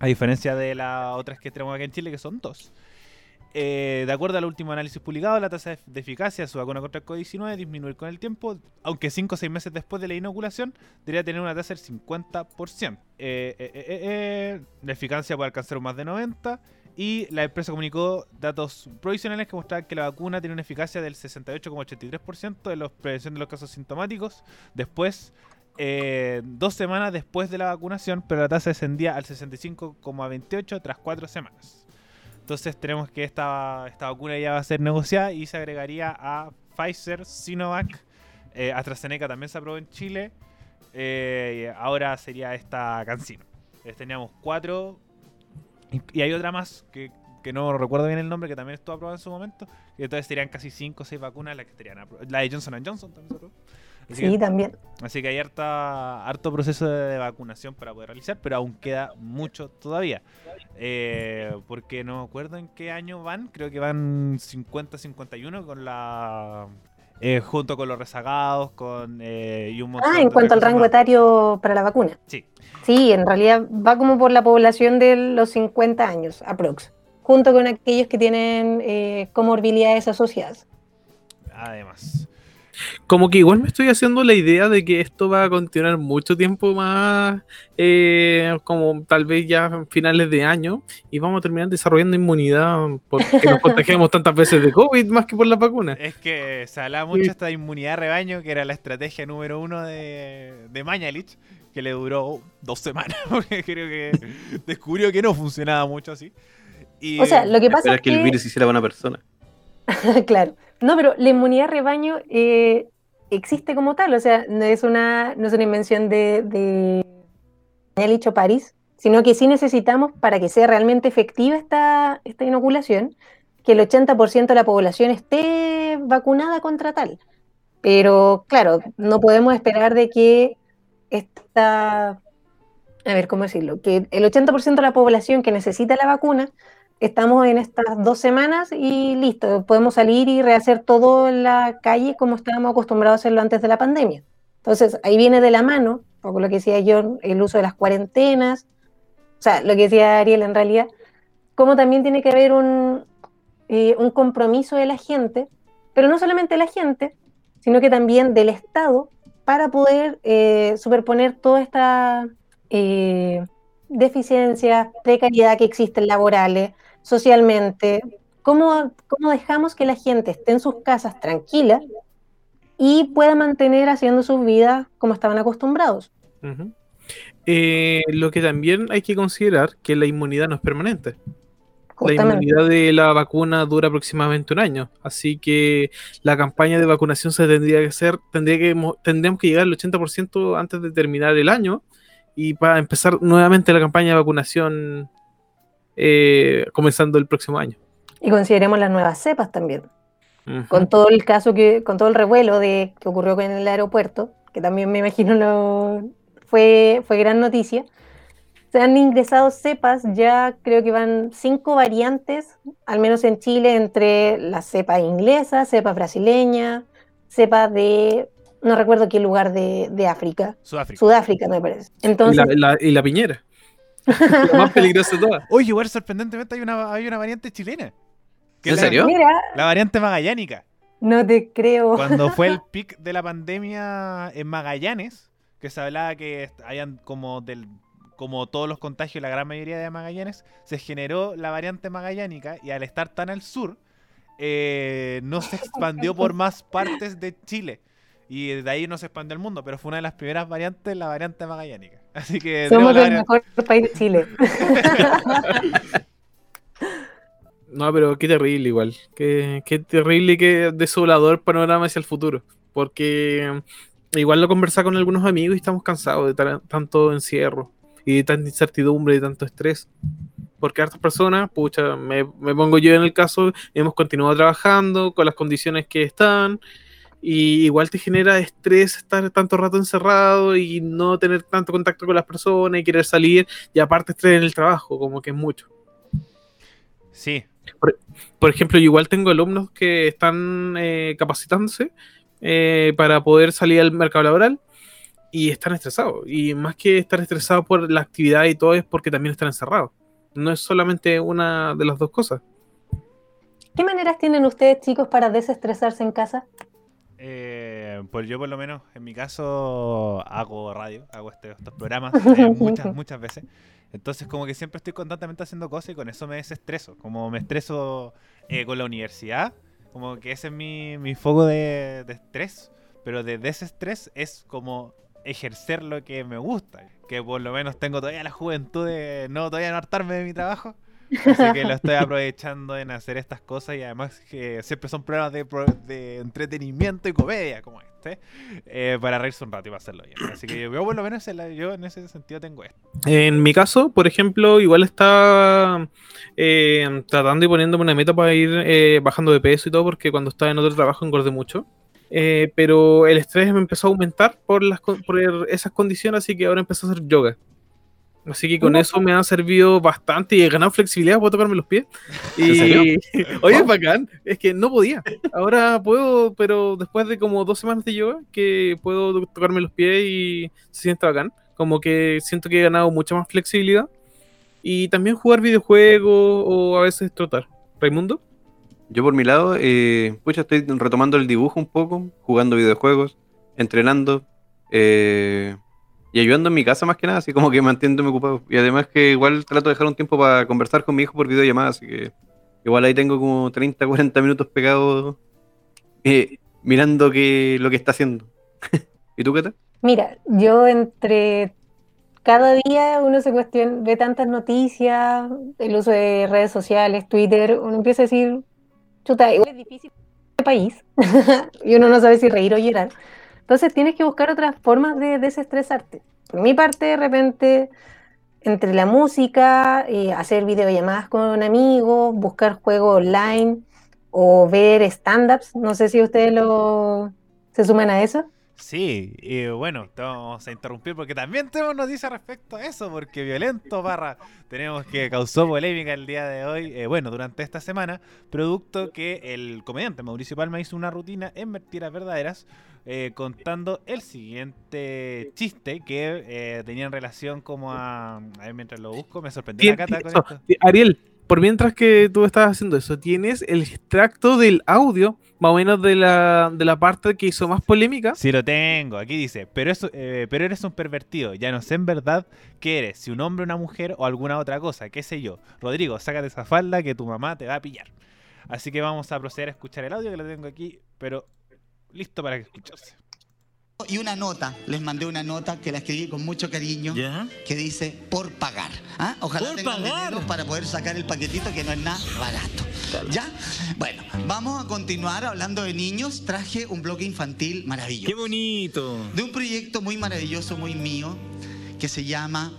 a diferencia de las otras que tenemos aquí en Chile, que son dos. Eh, de acuerdo al último análisis publicado, la tasa de eficacia de su vacuna contra el COVID-19 disminuye con el tiempo, aunque 5 o 6 meses después de la inoculación debería tener una tasa del 50%. Eh, eh, la eficacia puede alcanzar más de 90% y la empresa comunicó datos provisionales que mostraban que la vacuna tiene una eficacia del 68,83% de la prevención de los casos sintomáticos después dos semanas después de la vacunación, pero la tasa descendía al 65,28 tras cuatro semanas. Entonces tenemos que esta, esta vacuna ya va a ser negociada y se agregaría a Pfizer, Sinovac, eh, AstraZeneca también se aprobó en Chile. Eh, ahora sería esta Cancino. teníamos cuatro. Y, hay otra más que, no recuerdo bien el nombre, que también estuvo aprobada en su momento. Y entonces serían casi cinco o seis vacunas las que estarían La de Johnson Johnson también se sí, también. Así que hay harto proceso de, vacunación para poder realizar, pero aún queda mucho todavía. Eh, porque no me acuerdo en qué año van, creo que van 50-51 con la... Eh, junto con los rezagados, con eh, y un montón Ah, en cuanto al rango etario para la vacuna. Sí. Sí, en realidad va como por la población de los 50 años, aprox, junto con aquellos que tienen comorbilidades asociadas. Además. Como que igual me estoy haciendo la idea de que esto va a continuar mucho tiempo más, eh, como tal vez ya finales de año, y vamos a terminar desarrollando inmunidad porque nos contagiamos tantas veces de COVID más que por la vacuna. Es que se hablaba mucho de esta inmunidad de rebaño, que era la estrategia número uno de, de Mañalich, que le duró dos semanas, porque creo que descubrió que no funcionaba mucho así. Y, o sea, lo que pasa es que, que el virus hiciera buena persona. claro. No, pero la inmunidad rebaño eh, existe como tal, o sea, no es una, no es una invención de, de dicho París, sino que sí necesitamos, para que sea realmente efectiva esta, esta inoculación, que el 80% de la población esté vacunada contra tal. Pero claro, no podemos esperar de que esta, a ver, ¿cómo decirlo? Que el 80% de la población que necesita la vacuna estamos en estas dos semanas y listo, podemos salir y rehacer todo en la calle como estábamos acostumbrados a hacerlo antes de la pandemia. Entonces, ahí viene de la mano, poco lo que decía yo, el uso de las cuarentenas, o sea, lo que decía Ariel en realidad, como también tiene que haber un, eh, un compromiso de la gente, pero no solamente de la gente, sino que también del Estado para poder eh, superponer toda esta eh, deficiencia, precariedad que existen laborales, socialmente, cómo, cómo dejamos que la gente esté en sus casas tranquila y pueda mantener haciendo sus vidas como estaban acostumbrados. Eh, lo que también hay que considerar que la inmunidad no es permanente. La inmunidad de la vacuna dura aproximadamente un año, así que la campaña de vacunación se tendría que hacer, tendría que, tendríamos que llegar al 80% antes de terminar el año y para empezar nuevamente la campaña de vacunación eh, comenzando el próximo año. Y consideremos las nuevas cepas también. Con todo el caso que, con todo el revuelo de, que ocurrió en el aeropuerto, que también me imagino lo, fue, fue gran noticia, se han ingresado cepas, ya creo que van cinco variantes, al menos en Chile, entre la cepa inglesa, cepa brasileña, cepa de, no recuerdo qué lugar de, África. Sudáfrica. Sudáfrica, me parece. Entonces, y la piñera más peligroso de todas. Oye, igual sorprendentemente hay una, hay una variante chilena. ¿En serio? La variante magallánica. No te creo. Cuando fue el pic de la pandemia en Magallanes, que se hablaba que hayan como del como todos los contagios, la gran mayoría de Magallanes, se generó la variante magallánica y al estar tan al sur, eh, no se expandió por más partes de Chile. Y de ahí no se expandió el mundo, pero fue una de las primeras variantes, la variante magallánica. Así que somos el mejor país de Chile. no, pero qué terrible igual. Qué, qué terrible y qué desolador panorama hacia el futuro. Porque igual lo conversaba con algunos amigos y estamos cansados de tanto encierro y de tanta incertidumbre y tanto estrés. Porque hartas personas, pucha, me, me pongo yo en el caso, hemos continuado trabajando con las condiciones que están y igual te genera estrés estar tanto rato encerrado y no tener tanto contacto con las personas y querer salir y aparte estrés en el trabajo, como que es mucho. Sí. Por, ejemplo, yo igual tengo alumnos que están eh, capacitándose eh, para poder salir al mercado laboral y están estresados. Y más que estar estresados por la actividad y todo es porque también están encerrados. No es solamente una de las dos cosas. ¿Qué maneras tienen ustedes, chicos, para desestresarse en casa? Eh, pues yo por lo menos en mi caso hago radio, hago este, estos programas eh, muchas, muchas veces. Entonces como que siempre estoy constantemente haciendo cosas y con eso me desestreso. Como me estreso eh, con la universidad, como que ese es mi, mi foco de, estrés. Pero de desestrés es como ejercer lo que me gusta. Que por lo menos tengo todavía la juventud de no todavía no hartarme de mi trabajo. Así que lo estoy aprovechando en hacer estas cosas y además que siempre son programas de, de entretenimiento y comedia como este. eh, para reírse un rato y hacerlo bien. Así que yo, por lo menos, yo en ese sentido tengo esto. En mi caso, por ejemplo, igual estaba eh, tratando y poniéndome una meta para ir eh, bajando de peso y todo, porque cuando estaba en otro trabajo engordé mucho. pero el estrés me empezó a aumentar por, las, por esas condiciones, así que ahora empecé a hacer yoga. Así que con eso me ha servido bastante y he ganado flexibilidad, puedo tocarme los pies. Y oye, es bacán, es que no podía. Ahora puedo, pero después de como dos semanas de yoga, que puedo tocarme los pies y se siente bacán. Como que siento que he ganado mucha más flexibilidad. Y también jugar videojuegos o a veces trotar. Raimundo. Yo por mi lado, eh, pues estoy retomando el dibujo un poco, jugando videojuegos, entrenando. Eh, y ayudando en mi casa más que nada, así como que manteniéndome ocupado. Y además que igual trato de dejar un tiempo para conversar con mi hijo por videollamada, así que igual ahí tengo como 30, 40 minutos pegados eh, mirando que, lo que está haciendo. ¿Y tú qué tal? Mira, yo entre cada día uno se cuestiona, ve tantas noticias, el uso de redes sociales, Twitter, uno empieza a decir, chuta, es difícil este país, y uno no sabe si reír o llorar. Entonces tienes que buscar otras formas de desestresarte. Por mi parte, de repente, entre la música, eh, hacer videollamadas con amigos, buscar juegos online o ver stand-ups, no sé si ustedes lo, se suman a eso. Sí, y bueno, vamos a interrumpir porque también tenemos noticias respecto a eso, porque Violento Barra tenemos que causó polémica el día de hoy, eh, bueno, durante esta semana, producto que el comediante Mauricio Palma hizo una rutina en Mentiras Verdaderas, eh, contando el siguiente chiste que eh, tenía en relación como a... A ver, mientras lo busco, me sorprendió la cata con esto. Ariel, por mientras que tú estás haciendo eso, ¿tienes el extracto del audio más o menos de la, de la parte que hizo más polémica? Sí, lo tengo. Aquí dice, pero, eso, eh, pero eres un pervertido. Ya no sé en verdad qué eres, si un hombre, una mujer o alguna otra cosa, qué sé yo. Rodrigo, sácate esa falda que tu mamá te va a pillar. Así que vamos a proceder a escuchar el audio que lo tengo aquí, pero listo para que escucharse. Y una nota, les mandé una nota que la escribí con mucho cariño, que dice por pagar. ¿Ah? Ojalá tengan dinero para poder sacar el paquetito que no es nada barato. ¿Ya? Bueno, vamos a continuar hablando de niños. Traje un bloque infantil maravilloso. ¡Qué bonito! De un proyecto muy maravilloso, muy mío, que se llama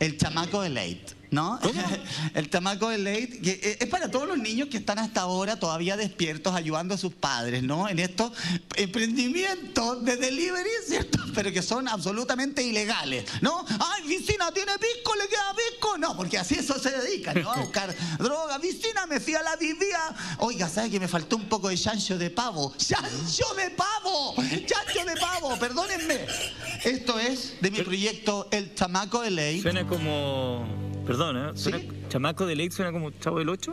El Chamaco de Late. ¿No? El tamaco de late, que eh, es para todos los niños que están hasta ahora todavía despiertos ayudando a sus padres, ¿no? En estos emprendimientos de delivery, ¿cierto? Pero que son absolutamente ilegales, ¿no? Ay, Vicina tiene pisco, le queda pisco. No, porque así eso se dedican, ¿no? A buscar droga. Vicina me fía la vivía. Oiga, ¿sabe que me faltó un poco de chancho de pavo? ¡Chancho de pavo! ¡Chancho de pavo! Perdónenme. Esto es de mi proyecto El Chamaco de Ley. Suena como Perdón, ¿eh? ¿Chamaco de ley suena como Chavo del 8?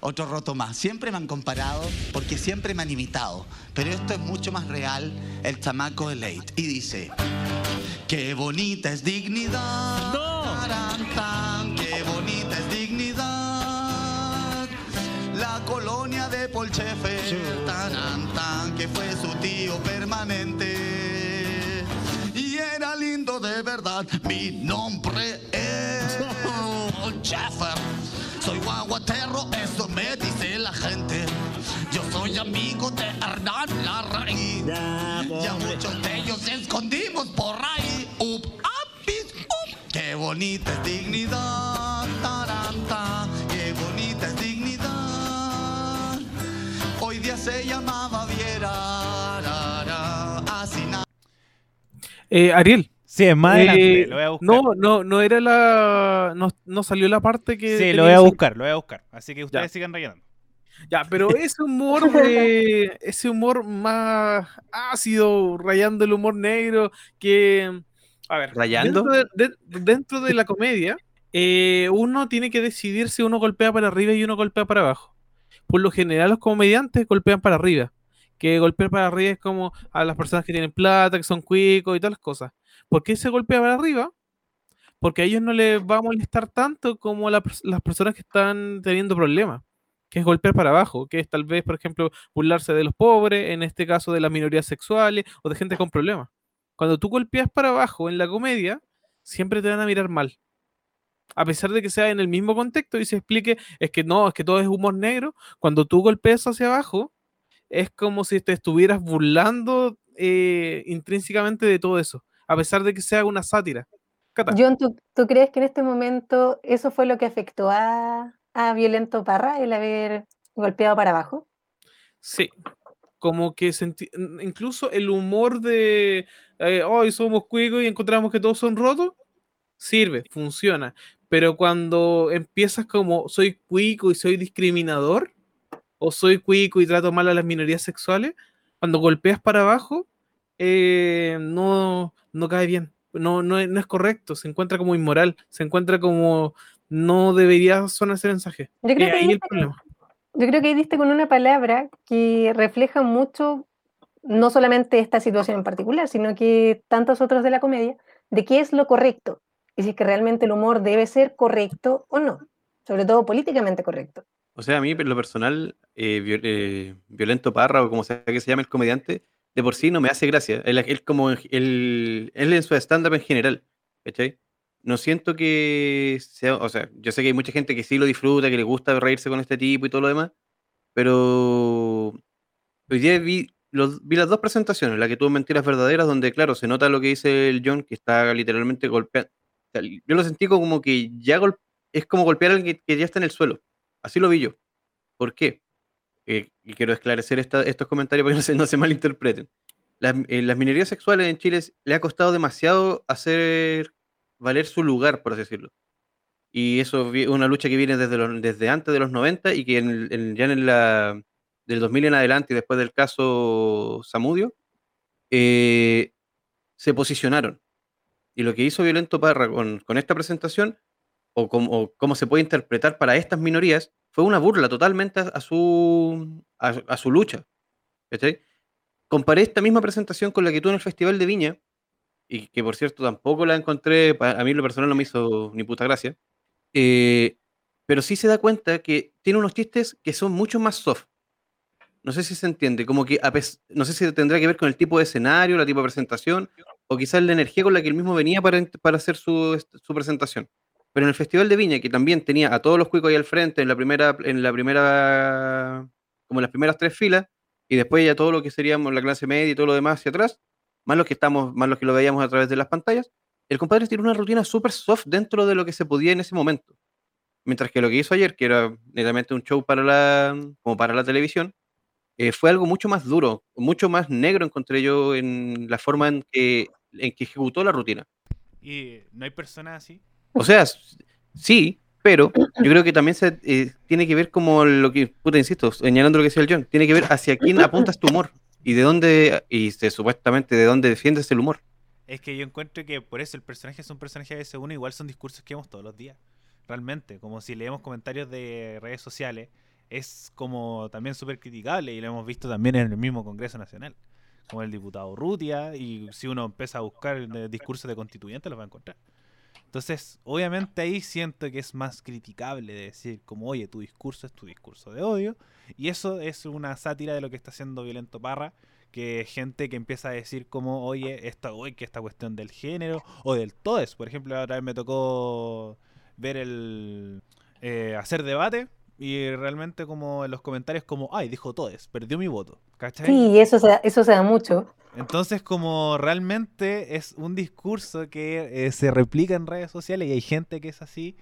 Otro roto más. Siempre me han comparado porque siempre me han imitado. Pero esto es mucho más real, el chamaco de late. Y dice, qué bonita es dignidad. ¡No! qué bonita es dignidad. La colonia de Polchefe, tan, que fue su tío permanente. Lindo de verdad. Mi nombre es... Soy guaguaterro, eso me dice la gente. Yo soy amigo de Hernán Larraín. Ya muchos de ellos escondimos por ahí. Up, up, Qué bonita es dignidad. Taranta. Qué bonita es dignidad. Hoy día se llamaba Eh, Ariel. Sí, es más adelante, eh, lo voy a buscar. No, no, no era la. No, salió la parte que. Sí, lo voy a buscar, lo voy a buscar. Así que ustedes sigan rellenando. Ya, pero ese humor de. ese humor más ácido, rayando el humor negro, que. A ver, ¿Rayando? Dentro de, la comedia, eh, uno tiene que decidir si uno golpea para arriba y uno golpea para abajo. Por lo general, los comediantes golpean para arriba. Que golpear para arriba es como a las personas que tienen plata, que son cuicos y todas las cosas. ¿Por qué se golpea para arriba? Porque a ellos no les va a molestar tanto como a las personas que están teniendo problemas, que es golpear para abajo, que es tal vez, por ejemplo, burlarse de los pobres, en este caso de las minorías sexuales o de gente con problemas. Cuando tú golpeas para abajo en la comedia, siempre te van a mirar mal. A pesar de que sea en el mismo contexto y se explique, es que no, es que todo es humor negro, cuando tú golpeas hacia abajo, es como si te estuvieras burlando eh, intrínsecamente de todo eso, a pesar de que sea una sátira. John, ¿tú, crees que en este momento eso fue lo que afectó a, a Violento Parra, el haber golpeado para abajo? Sí, como que incluso el humor de eh, hoy somos cuicos y encontramos que todos son rotos, sirve, funciona. Pero cuando empiezas como soy cuico y soy discriminador, o soy cuico y trato mal a las minorías sexuales, cuando golpeas para abajo, eh, no, no cae bien. No, no, no, es correcto, se encuentra como inmoral, se encuentra como no debería sonar ese mensaje. Yo creo, que ahí el problema. yo creo que ahí diste con una palabra que refleja mucho no solamente esta situación en particular, sino que tantos otros de la comedia, de qué es lo correcto y si es que realmente el humor debe ser correcto o no, sobre todo políticamente correcto. O sea, a mí, en lo personal, eh, eh, Violento Parra, o como sea que se llame el comediante, de por sí no me hace gracia. Él, como él, en su stand-up en general, ¿cachai? No siento que sea, o sea, yo sé que hay mucha gente que sí lo disfruta, que le gusta reírse con este tipo y todo lo demás, pero hoy día vi vi las dos presentaciones, la que tuvo Mentiras Verdaderas, donde, claro, se nota lo que dice el John, que está literalmente golpeando. yo lo sentí como que ya es como golpear a alguien que, ya está en el suelo. Así lo vi yo. ¿Por qué? Eh, y quiero esclarecer estos comentarios para que no se, malinterpreten. Las, eh, las, minorías sexuales en Chile le ha costado demasiado hacer valer su lugar, por así decirlo. Y eso es una lucha que viene desde, antes de los 90 y que ya en la, del 2000 en adelante y después del caso Samudio, eh, se posicionaron. Y lo que hizo Violento Parra con, esta presentación, o, cómo se puede interpretar para estas minorías, fue una burla totalmente a, su, a, su lucha. Comparé esta misma presentación con la que tuvo en el Festival de Viña, y que por cierto tampoco la encontré, a mí lo personal no me hizo ni puta gracia, eh, pero sí se da cuenta que tiene unos chistes que son mucho más soft. No sé si se entiende, como que no sé si tendrá que ver con el tipo de escenario, la tipo de presentación, o quizás la energía con la que él mismo venía para, para hacer su, su, presentación. Pero en el Festival de Viña, que también tenía a todos los cuicos ahí al frente, en la primera, en la primera, como en las primeras tres filas, y después ya todo lo que seríamos la clase media y todo lo demás hacia atrás, más los que estamos, más los que lo veíamos a través de las pantallas, el compadre tiene una rutina súper soft dentro de lo que se podía en ese momento. Mientras que lo que hizo ayer, que era netamente un show para la, como para la televisión, eh, fue algo mucho más duro, mucho más negro encontré yo en la forma en que, en que ejecutó la rutina. ¿Y no hay personas así? O sea, sí, pero yo creo que también se, eh, tiene que ver como lo que, puta, insisto, señalando lo que decía el John, tiene que ver hacia quién apuntas tu humor y de dónde, y supuestamente de dónde defiendes el humor. Es que yo encuentro que por eso el personaje es un personaje de ese uno, igual son discursos que vemos todos los días. Realmente, como si leemos comentarios de redes sociales es como también súper criticable y lo hemos visto también en el mismo Congreso Nacional, como el diputado Rutia, y si uno empieza a buscar el discurso de constituyente lo va a encontrar. Entonces, obviamente ahí siento que es más criticable de decir como, oye, tu discurso es tu discurso de odio, y eso es una sátira de lo que está haciendo Violento Parra, que gente que empieza a decir como, oye, esta, hoy que esta cuestión del género, o del todes, por ejemplo, otra vez me tocó ver el... Eh, hacer debate y realmente como en los comentarios como, ay, dijo Todes, perdió mi voto. ¿Cachai? Sí, eso se, eso se da mucho. Entonces como realmente es un discurso que eh, se replica en redes sociales y hay gente que es así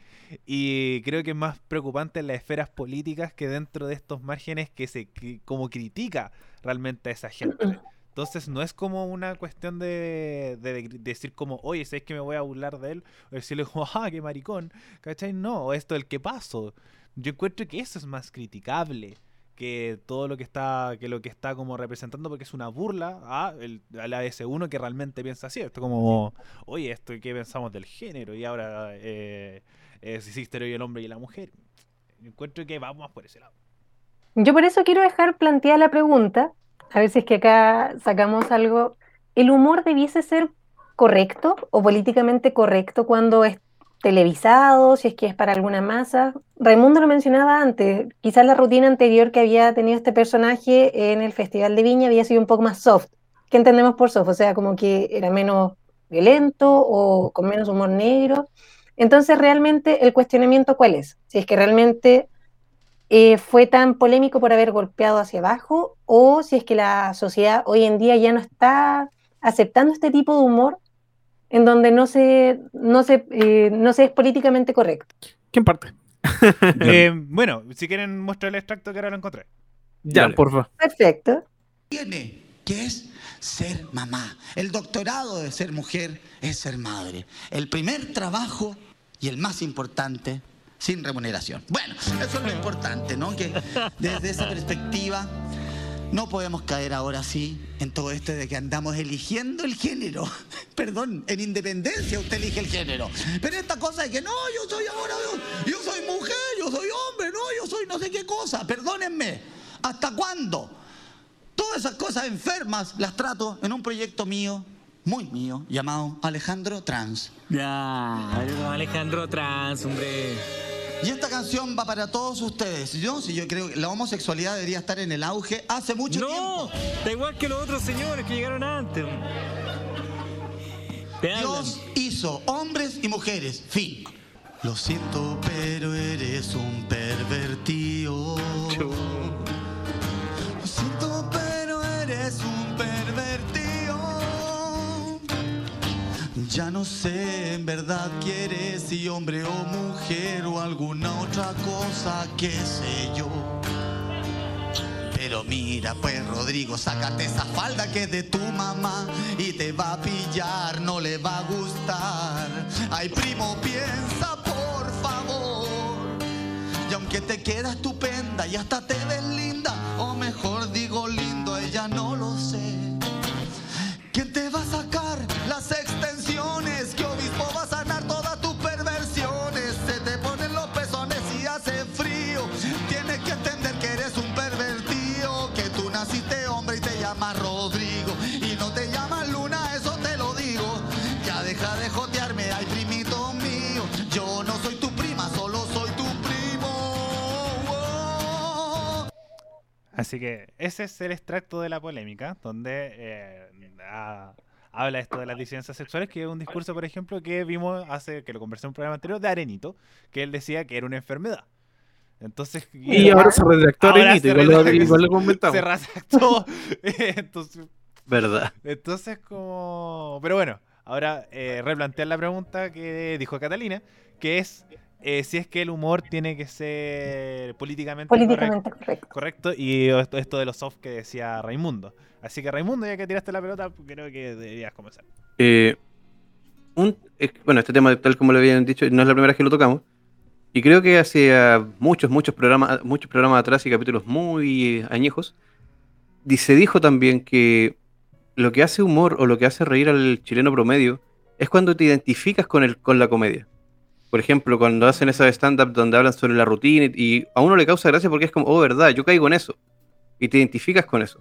y creo que es más preocupante en las esferas políticas que dentro de estos márgenes que se como critica realmente a esa gente. Entonces no es como una cuestión de, decir como, oye, ¿sabes que me voy a burlar de él? O decirle como, ah, qué maricón, ¿cachai? No, esto el que paso. Yo encuentro que eso es más criticable que todo lo que está que lo que está como representando porque es una burla a, el, a la S1 que realmente piensa así. Esto como oye esto qué pensamos del género y ahora eh, existe hoy el hombre y la mujer encuentro que vamos por ese lado. Yo por eso quiero dejar planteada la pregunta a ver si es que acá sacamos algo. El humor debiese ser correcto o políticamente correcto cuando es televisado, si es que es para alguna masa. Raimundo lo mencionaba antes, quizás la rutina anterior que había tenido este personaje en el Festival de Viña había sido un poco más soft. ¿Qué entendemos por soft? O sea, como que era menos violento o con menos humor negro. Entonces, realmente, el cuestionamiento cuál es? Si es que realmente eh, fue tan polémico por haber golpeado hacia abajo o si es que la sociedad hoy en día ya no está aceptando este tipo de humor en donde no se, no se, eh, no se es políticamente correcto. ¿Quién parte? Eh, bueno, si quieren mostrar el extracto que ahora lo encontré. Ya, por favor. Perfecto. Tiene, que es ser mamá. El doctorado de ser mujer es ser madre. El primer trabajo y el más importante, sin remuneración. Bueno, eso es lo importante, ¿no? Que desde esa perspectiva no podemos caer ahora sí en todo esto de que andamos eligiendo el género. Perdón, en independencia usted elige el género. Pero esta cosa de que no, yo soy ahora, yo, yo soy mujer, yo soy hombre, no, yo soy no sé qué cosa. Perdónenme. ¿Hasta cuándo? Todas esas cosas enfermas las trato en un proyecto mío, muy mío, llamado Alejandro Trans. Ya, Alejandro Trans, hombre. Y esta canción va para todos ustedes. Yo, si yo creo que la homosexualidad debería estar en el auge hace mucho tiempo. No, da igual que los otros señores que llegaron antes. Dios hizo hombres y mujeres. Fin. Lo siento, pero eres un pervertido. Ya no sé, en verdad quieres si hombre o mujer o alguna otra cosa, qué sé yo. Pero mira, pues Rodrigo, sácate esa falda que es de tu mamá y te va a pillar, no le va a gustar. Ay, primo, piensa por favor. Y aunque te queda estupenda y hasta te ves linda, o mejor Así que ese es el extracto de la polémica, donde eh, ha- habla esto de las disidencias sexuales, que es un discurso, por ejemplo, que vimos hace, que lo conversé en un programa anterior, de Arenito, que él decía que era una enfermedad. Entonces, Y ahora se redactó Ahora Arenito, se igual, lo- redactó- igual lo comentamos. se redactó. Entonces, ¿Verdad? entonces, como. Pero bueno, ahora eh, replantear la pregunta que dijo Catalina, que es eh, si es que el humor tiene que ser políticamente, Políticamente correcto, correcto. correcto, y esto, esto de los soft que decía Raimundo. Así que Raimundo, ya que tiraste la pelota, creo que deberías comenzar. Eh, un- eh, bueno, este tema, tal como lo habían dicho, no es la primera vez que lo tocamos. Y creo que hace ah, muchos, muchos programas, muchos programas atrás y capítulos muy añejos, di- se dijo también que lo que hace humor o lo que hace reír al chileno promedio es cuando te identificas con, el, con la comedia. Por ejemplo, cuando hacen esa stand-up donde hablan sobre la rutina y, a uno le causa gracia porque es como, oh, verdad, yo caigo en eso. Y te identificas con eso.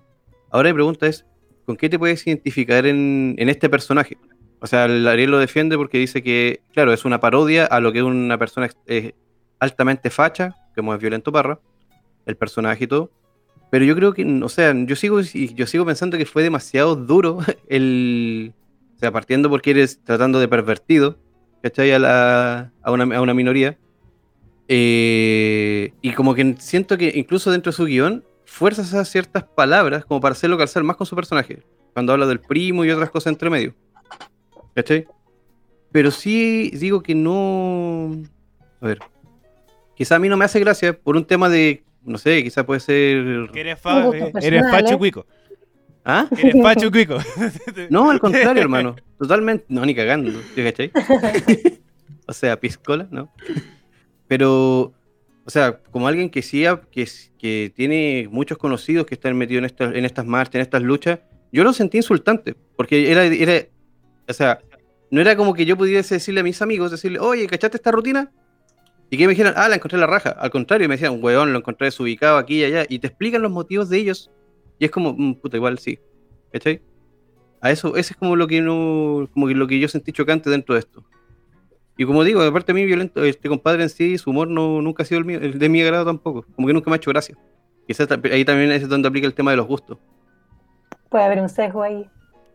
Ahora mi pregunta es, ¿con qué te puedes identificar en, en este personaje? O sea, el Ariel lo defiende porque dice que, claro, es una parodia a lo que es una persona eh, altamente facha, como es Violento Parra, el personaje y todo. Pero yo creo que, o sea, yo sigo, yo sigo pensando que fue demasiado duro el. O sea, partiendo porque eres tratando de pervertido, ¿cachai? A, la- a, una, a una minoría. Eh, y como que siento que incluso dentro de su guion, fuerzas esas ciertas palabras como para hacerlo calzar más con su personaje. Cuando habla del primo y otras cosas entre medio. ¿Cachai? Pero sí digo que no. A ver. Quizá a mí no me hace gracia por un tema de. No sé, quizá puede ser. Que eres, fa- eh, eres facho ¿eh? cuico. ¿Ah? Eres facho cuico. No, al contrario, hermano. Totalmente. No, ni cagando. ¿sí, ¿Cachai? o sea, piscola, ¿no? Pero, o sea, como alguien que sí, que, que tiene muchos conocidos que están metidos en estas, en estas marchas, en estas luchas, yo lo sentí insultante. Porque era, era, o sea, no era como que yo pudiese decirle a mis amigos, decirle, oye, ¿cachaste esta rutina? Y que me dijeran, ah, la encontré en la raja. Al contrario, me decían, weón, lo encontré desubicado aquí y allá. Y te explican los motivos de ellos. Y es como, "Mm, puta, igual sí. ¿Cachai? A eso, ese es como lo que no, como que lo que yo sentí chocante dentro de esto. Y como digo, aparte de mí, violento, este compadre en sí, su humor no, nunca ha sido el, mío- el de mi agrado tampoco. Como que nunca me ha hecho gracia. Quizás ahí también es donde aplica el tema de los gustos. Puede haber un sesgo ahí.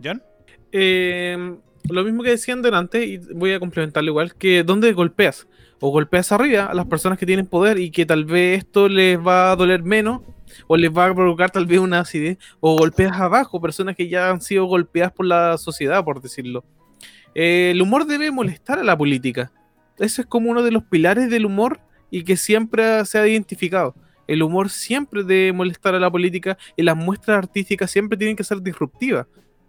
¿John? Eh, lo mismo que decían delante, y voy a complementarlo igual, que ¿dónde golpeas? O golpeas arriba a las personas que tienen poder y que tal vez esto les va a doler menos o les va a provocar tal vez una acidez, o golpeas abajo, personas que ya han sido golpeadas por la sociedad, por decirlo. Eh, el humor debe molestar a la política. Eso es como uno de los pilares del humor y que siempre se ha identificado. El humor siempre debe molestar a la política y las muestras artísticas siempre tienen que ser disruptivas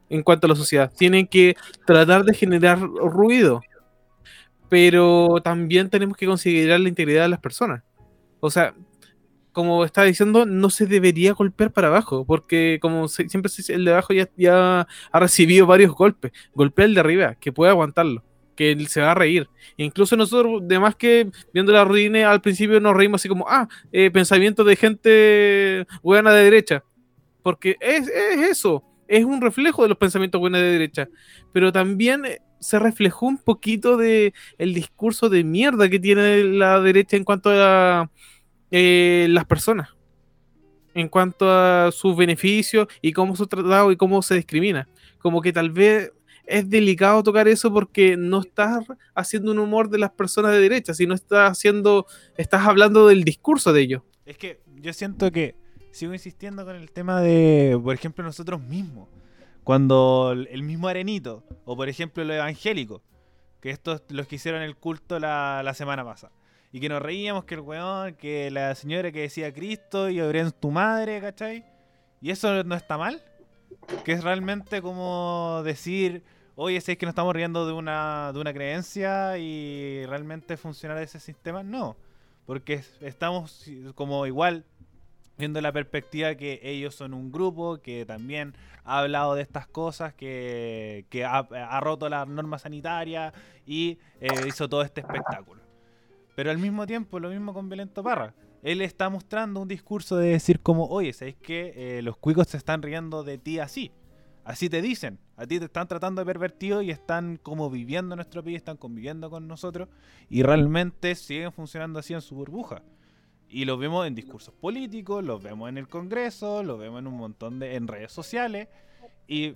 en cuanto a la sociedad. Tienen que tratar de generar ruido. Pero también tenemos que considerar la integridad de las personas. O sea, como estaba diciendo, no se debería golpear para abajo, porque como siempre el de abajo ya, ha recibido varios golpes. Golpea el de arriba, que puede aguantarlo, que se va a reír. Incluso nosotros, de que viendo la ruina al principio nos reímos así como, ah, eh, pensamiento de gente buena de derecha. Porque es, eso, es un reflejo de los pensamientos buenos de derecha. Pero también eh, se reflejó un poquito de el discurso de mierda que tiene la derecha en cuanto a eh, las personas en cuanto a sus beneficios y cómo se tratado y cómo se discrimina. Como que tal vez es delicado tocar eso porque no estás haciendo un humor de las personas de derecha, sino estás haciendo, estás hablando del discurso de ellos. Es que yo siento que sigo insistiendo con el tema de, por ejemplo, nosotros mismos. Cuando el mismo Arenito, o por ejemplo los evangélicos, que estos los que hicieron el culto la, semana pasada y que nos reíamos que el weón, que la señora que decía Cristo y en tu madre, ¿cachai? Y eso no está mal. Que es realmente como decir, oye, si es que nos estamos riendo de una, de una creencia y realmente funcionar ese sistema. No, porque estamos como igual viendo la perspectiva que ellos son un grupo que también ha hablado de estas cosas, que, ha, roto la norma sanitaria y eh, hizo todo este espectáculo. Pero al mismo tiempo, lo mismo con Violento Parra. Él está mostrando un discurso de decir como, oye, ¿sabes que eh, los cuicos se están riendo de ti así? Así te dicen. A ti te están tratando de pervertido y están como viviendo en nuestro país, están conviviendo con nosotros y realmente siguen funcionando así en su burbuja. Y lo vemos en discursos políticos, lo vemos en el Congreso, lo vemos en un montón de en redes sociales y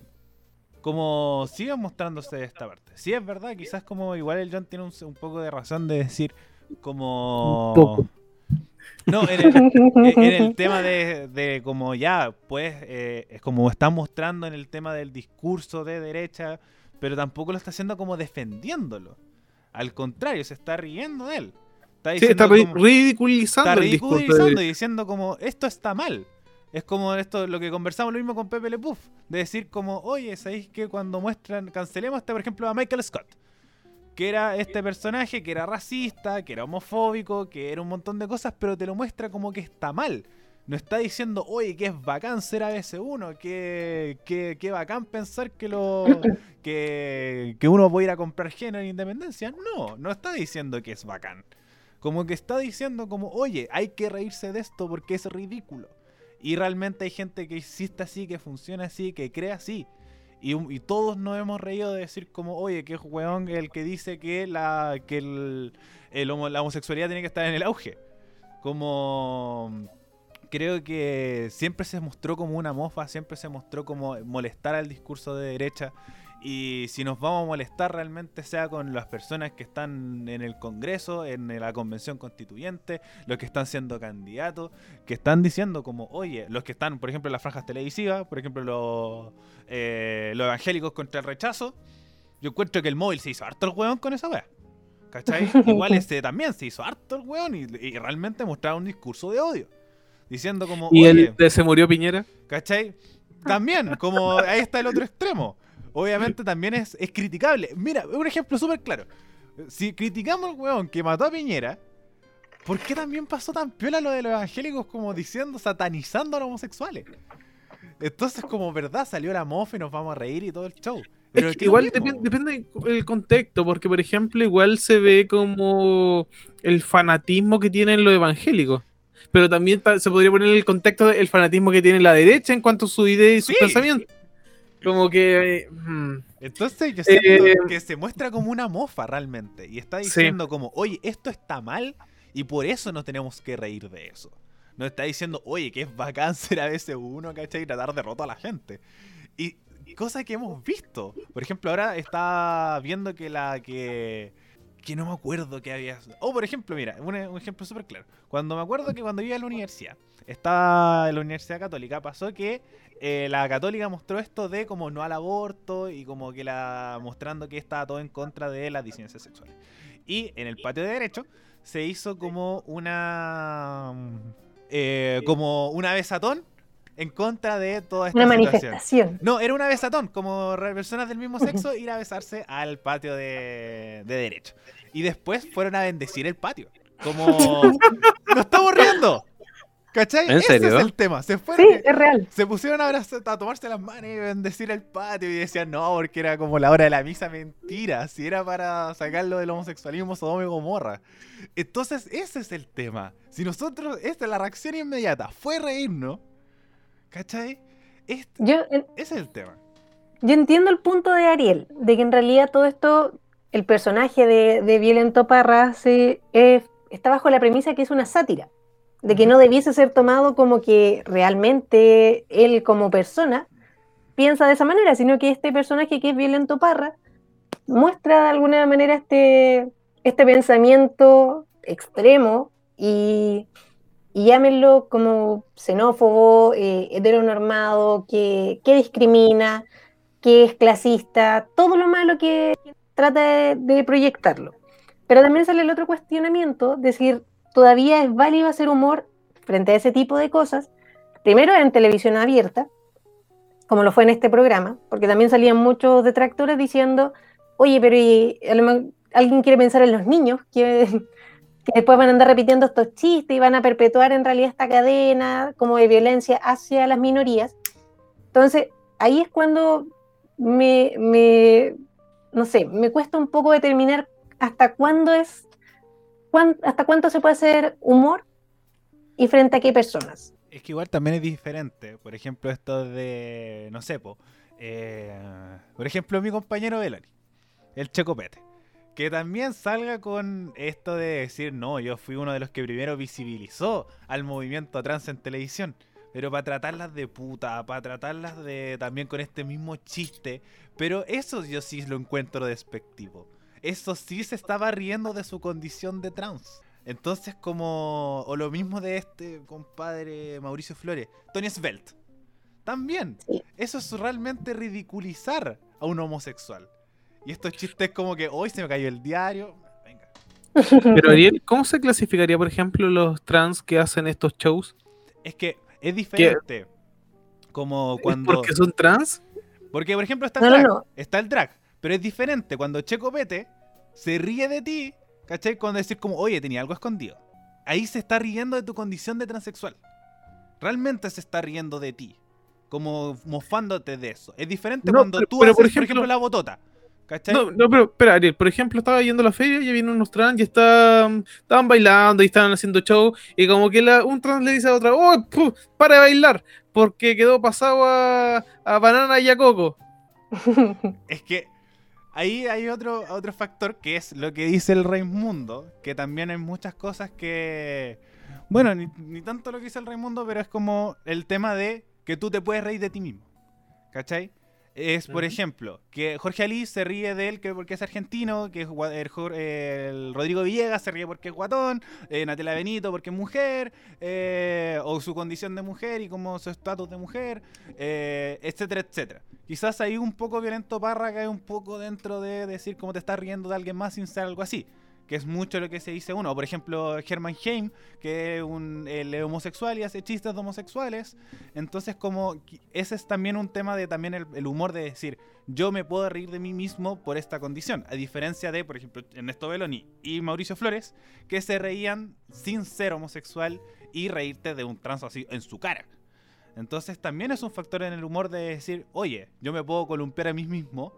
como siguen mostrándose de esta parte. Sí es verdad, quizás como igual el John tiene un poco de razón de decir, como... No, en el, tema de, como ya, pues, eh, es como está mostrando en el tema del discurso de derecha, pero tampoco lo está haciendo como defendiéndolo. Al contrario, se está riendo de él. Está, está ridiculizando, está y diciendo como, esto está mal. Es como esto, lo que conversamos lo mismo con Pepe Le Puff, de decir como, oye, ¿sabéis que cuando muestran, cancelemos este, por ejemplo, a Michael Scott? que era este personaje que era racista, que era homofóbico, que era un montón de cosas, pero te lo muestra como que está mal. No está diciendo, oye, que es bacán ser ABC1, que, que, que bacán pensar que lo que, que uno puede ir a comprar género en independencia. No, no está diciendo que es bacán. Como que está diciendo como, oye, hay que reírse de esto porque es ridículo. Y realmente hay gente que existe así, que funciona así, que cree así. Y, todos nos hemos reído de decir como, oye, qué weón el que dice que la que el, la homosexualidad tiene que estar en el auge. Como creo que siempre se mostró como una mofa, siempre se mostró como molestar al discurso de derecha y si nos vamos a molestar realmente sea con las personas que están en el Congreso, en la Convención Constituyente, los que están siendo candidatos, que están diciendo como, oye, los que están, por ejemplo, en las franjas televisivas, por ejemplo, los, eh, los evangélicos contra el rechazo, yo encuentro que el móvil se hizo harto el hueón con esa wea. ¿Cachai? Igual este también se hizo harto el hueón y, realmente mostraba un discurso de odio. Diciendo como... ¿Y el de se murió Piñera? ¿Cachai? También, como ahí está el otro extremo obviamente también es, es criticable. Mira, un ejemplo súper claro. Si criticamos al weón que mató a Piñera, ¿por qué también pasó tan piola lo de los evangélicos como diciendo, satanizando a los homosexuales? Entonces, como verdad, salió la mofa y nos vamos a reír y todo el show. Pero igual depende, del contexto, porque por ejemplo, igual se ve como el fanatismo que tienen los evangélicos. Pero también se podría poner en el contexto del fanatismo que tiene la derecha en cuanto a su idea y su pensamiento. Como que. Mm. Entonces yo siento eh, que se muestra como una mofa realmente. Y está diciendo como, oye, esto está mal y por eso no tenemos que reír de eso. No está diciendo, oye, que es bacán ser a veces uno, ¿cachai? Y tratar de roto a la gente. Y, y cosas que hemos visto. Por ejemplo, ahora está viendo que la que que no me acuerdo que había. O, por ejemplo, mira, un, ejemplo súper claro. Cuando me acuerdo que cuando iba a la universidad, estaba en la Universidad Católica, pasó que eh, la Católica mostró esto de como no al aborto y como que la mostrando que estaba todo en contra de las disidencias sexuales. Y en el patio de Derecho se hizo como una. Eh, como una besatón en contra de toda esta una manifestación. No, era una besatón, como personas del mismo sexo ir a besarse al patio de, de derecho. Y después fueron a bendecir el patio. Como, ¡nos estamos riendo! ¿Cachai? ¿En serio? Ese es el tema. Se sí, es real. Se pusieron a, a tomarse las manos y bendecir el patio y decían, no, porque era como la hora de la misa. Mentira, si era para sacarlo del homosexualismo Sodoma y Gomorra. Entonces, ese es el tema. Si nosotros, esta es la reacción inmediata, fue reírnos, ¿Cachai? Este, yo, ese es el tema. Yo entiendo el punto de Ariel, de que en realidad todo esto, el personaje de, de Violento Parra se, está bajo la premisa que es una sátira, de que no debiese ser tomado como que realmente él como persona piensa de esa manera, sino que este personaje que es Violento Parra muestra de alguna manera este, este pensamiento extremo y y llámenlo como xenófobo, eh, heteronormado, que, que, discrimina, que es clasista, todo lo malo que trata de, proyectarlo. Pero también sale el otro cuestionamiento, decir, todavía es válido hacer humor frente a ese tipo de cosas, primero en televisión abierta, como lo fue en este programa, porque también salían muchos detractores diciendo, oye, pero alguien quiere pensar en los niños, que que después van a andar repitiendo estos chistes y van a perpetuar en realidad esta cadena como de violencia hacia las minorías. Entonces, ahí es cuando me, no sé, me cuesta un poco determinar hasta cuándo es, hasta cuánto se puede hacer humor y frente a qué personas. Es que igual también es diferente. Por ejemplo, esto de, no sé, eh, por ejemplo, mi compañero Belani, el Checopete que también salga con esto de decir, no, yo fui uno de los que primero visibilizó al movimiento trans en televisión. Pero para tratarlas de puta, para tratarlas de también con este mismo chiste. Pero eso yo sí lo encuentro despectivo. Eso sí se estaba riendo de su condición de trans. Entonces como... O lo mismo de este compadre Mauricio Flores. Tony Svelte. También. Eso es realmente ridiculizar a un homosexual. Y estos chistes como que hoy se me cayó el diario. Venga. Pero Ariel, ¿cómo se clasificaría, por ejemplo, los trans que hacen estos shows? Es que es diferente. Como cuando. ¿Por qué son trans? Porque, por ejemplo, está el drag. Está el drag. Pero es diferente cuando Checo Pete se ríe de ti, ¿cachai? Cuando decir como, oye, tenía algo escondido. Ahí se está riendo de tu condición de transexual. Realmente se está riendo de ti. Como mofándote de eso. Es diferente cuando tú haces, por ejemplo, la botota. No, no, pero espera, Ariel, por ejemplo, estaba yendo a la feria y vienen unos trans y estaban, estaban bailando y estaban haciendo show y como que un trans le dice a otra, oh, para de bailar, porque quedó pasado a, banana y a coco. es que ahí hay otro, otro factor que es lo que dice el Raimundo, que también hay muchas cosas que, bueno, ni, ni tanto lo que dice el Raimundo, pero es como el tema de que tú te puedes reír de ti mismo, ¿cachai? Es, por ejemplo, que Jorge Ali se ríe de él que porque es argentino, que el, Rodrigo Villegas se ríe porque es guatón, eh, Natela Benito porque es mujer, eh, o su condición de mujer y como su estatus de mujer, eh, etcétera, etcétera. Quizás ahí un poco violento Parra cae un poco dentro de decir cómo te estás riendo de alguien más sin ser algo así que es mucho lo que se dice uno. Por ejemplo, Herman Heim, que es un homosexual y hace chistes de homosexuales. Entonces, como ese es también un tema de también el, humor de decir, yo me puedo reír de mí mismo por esta condición. A diferencia de, por ejemplo, Ernesto Belloni y Mauricio Flores, que se reían sin ser homosexual y reírte de un trans así en su cara. Entonces también es un factor en el humor de decir, oye, yo me puedo columpiar a mí mismo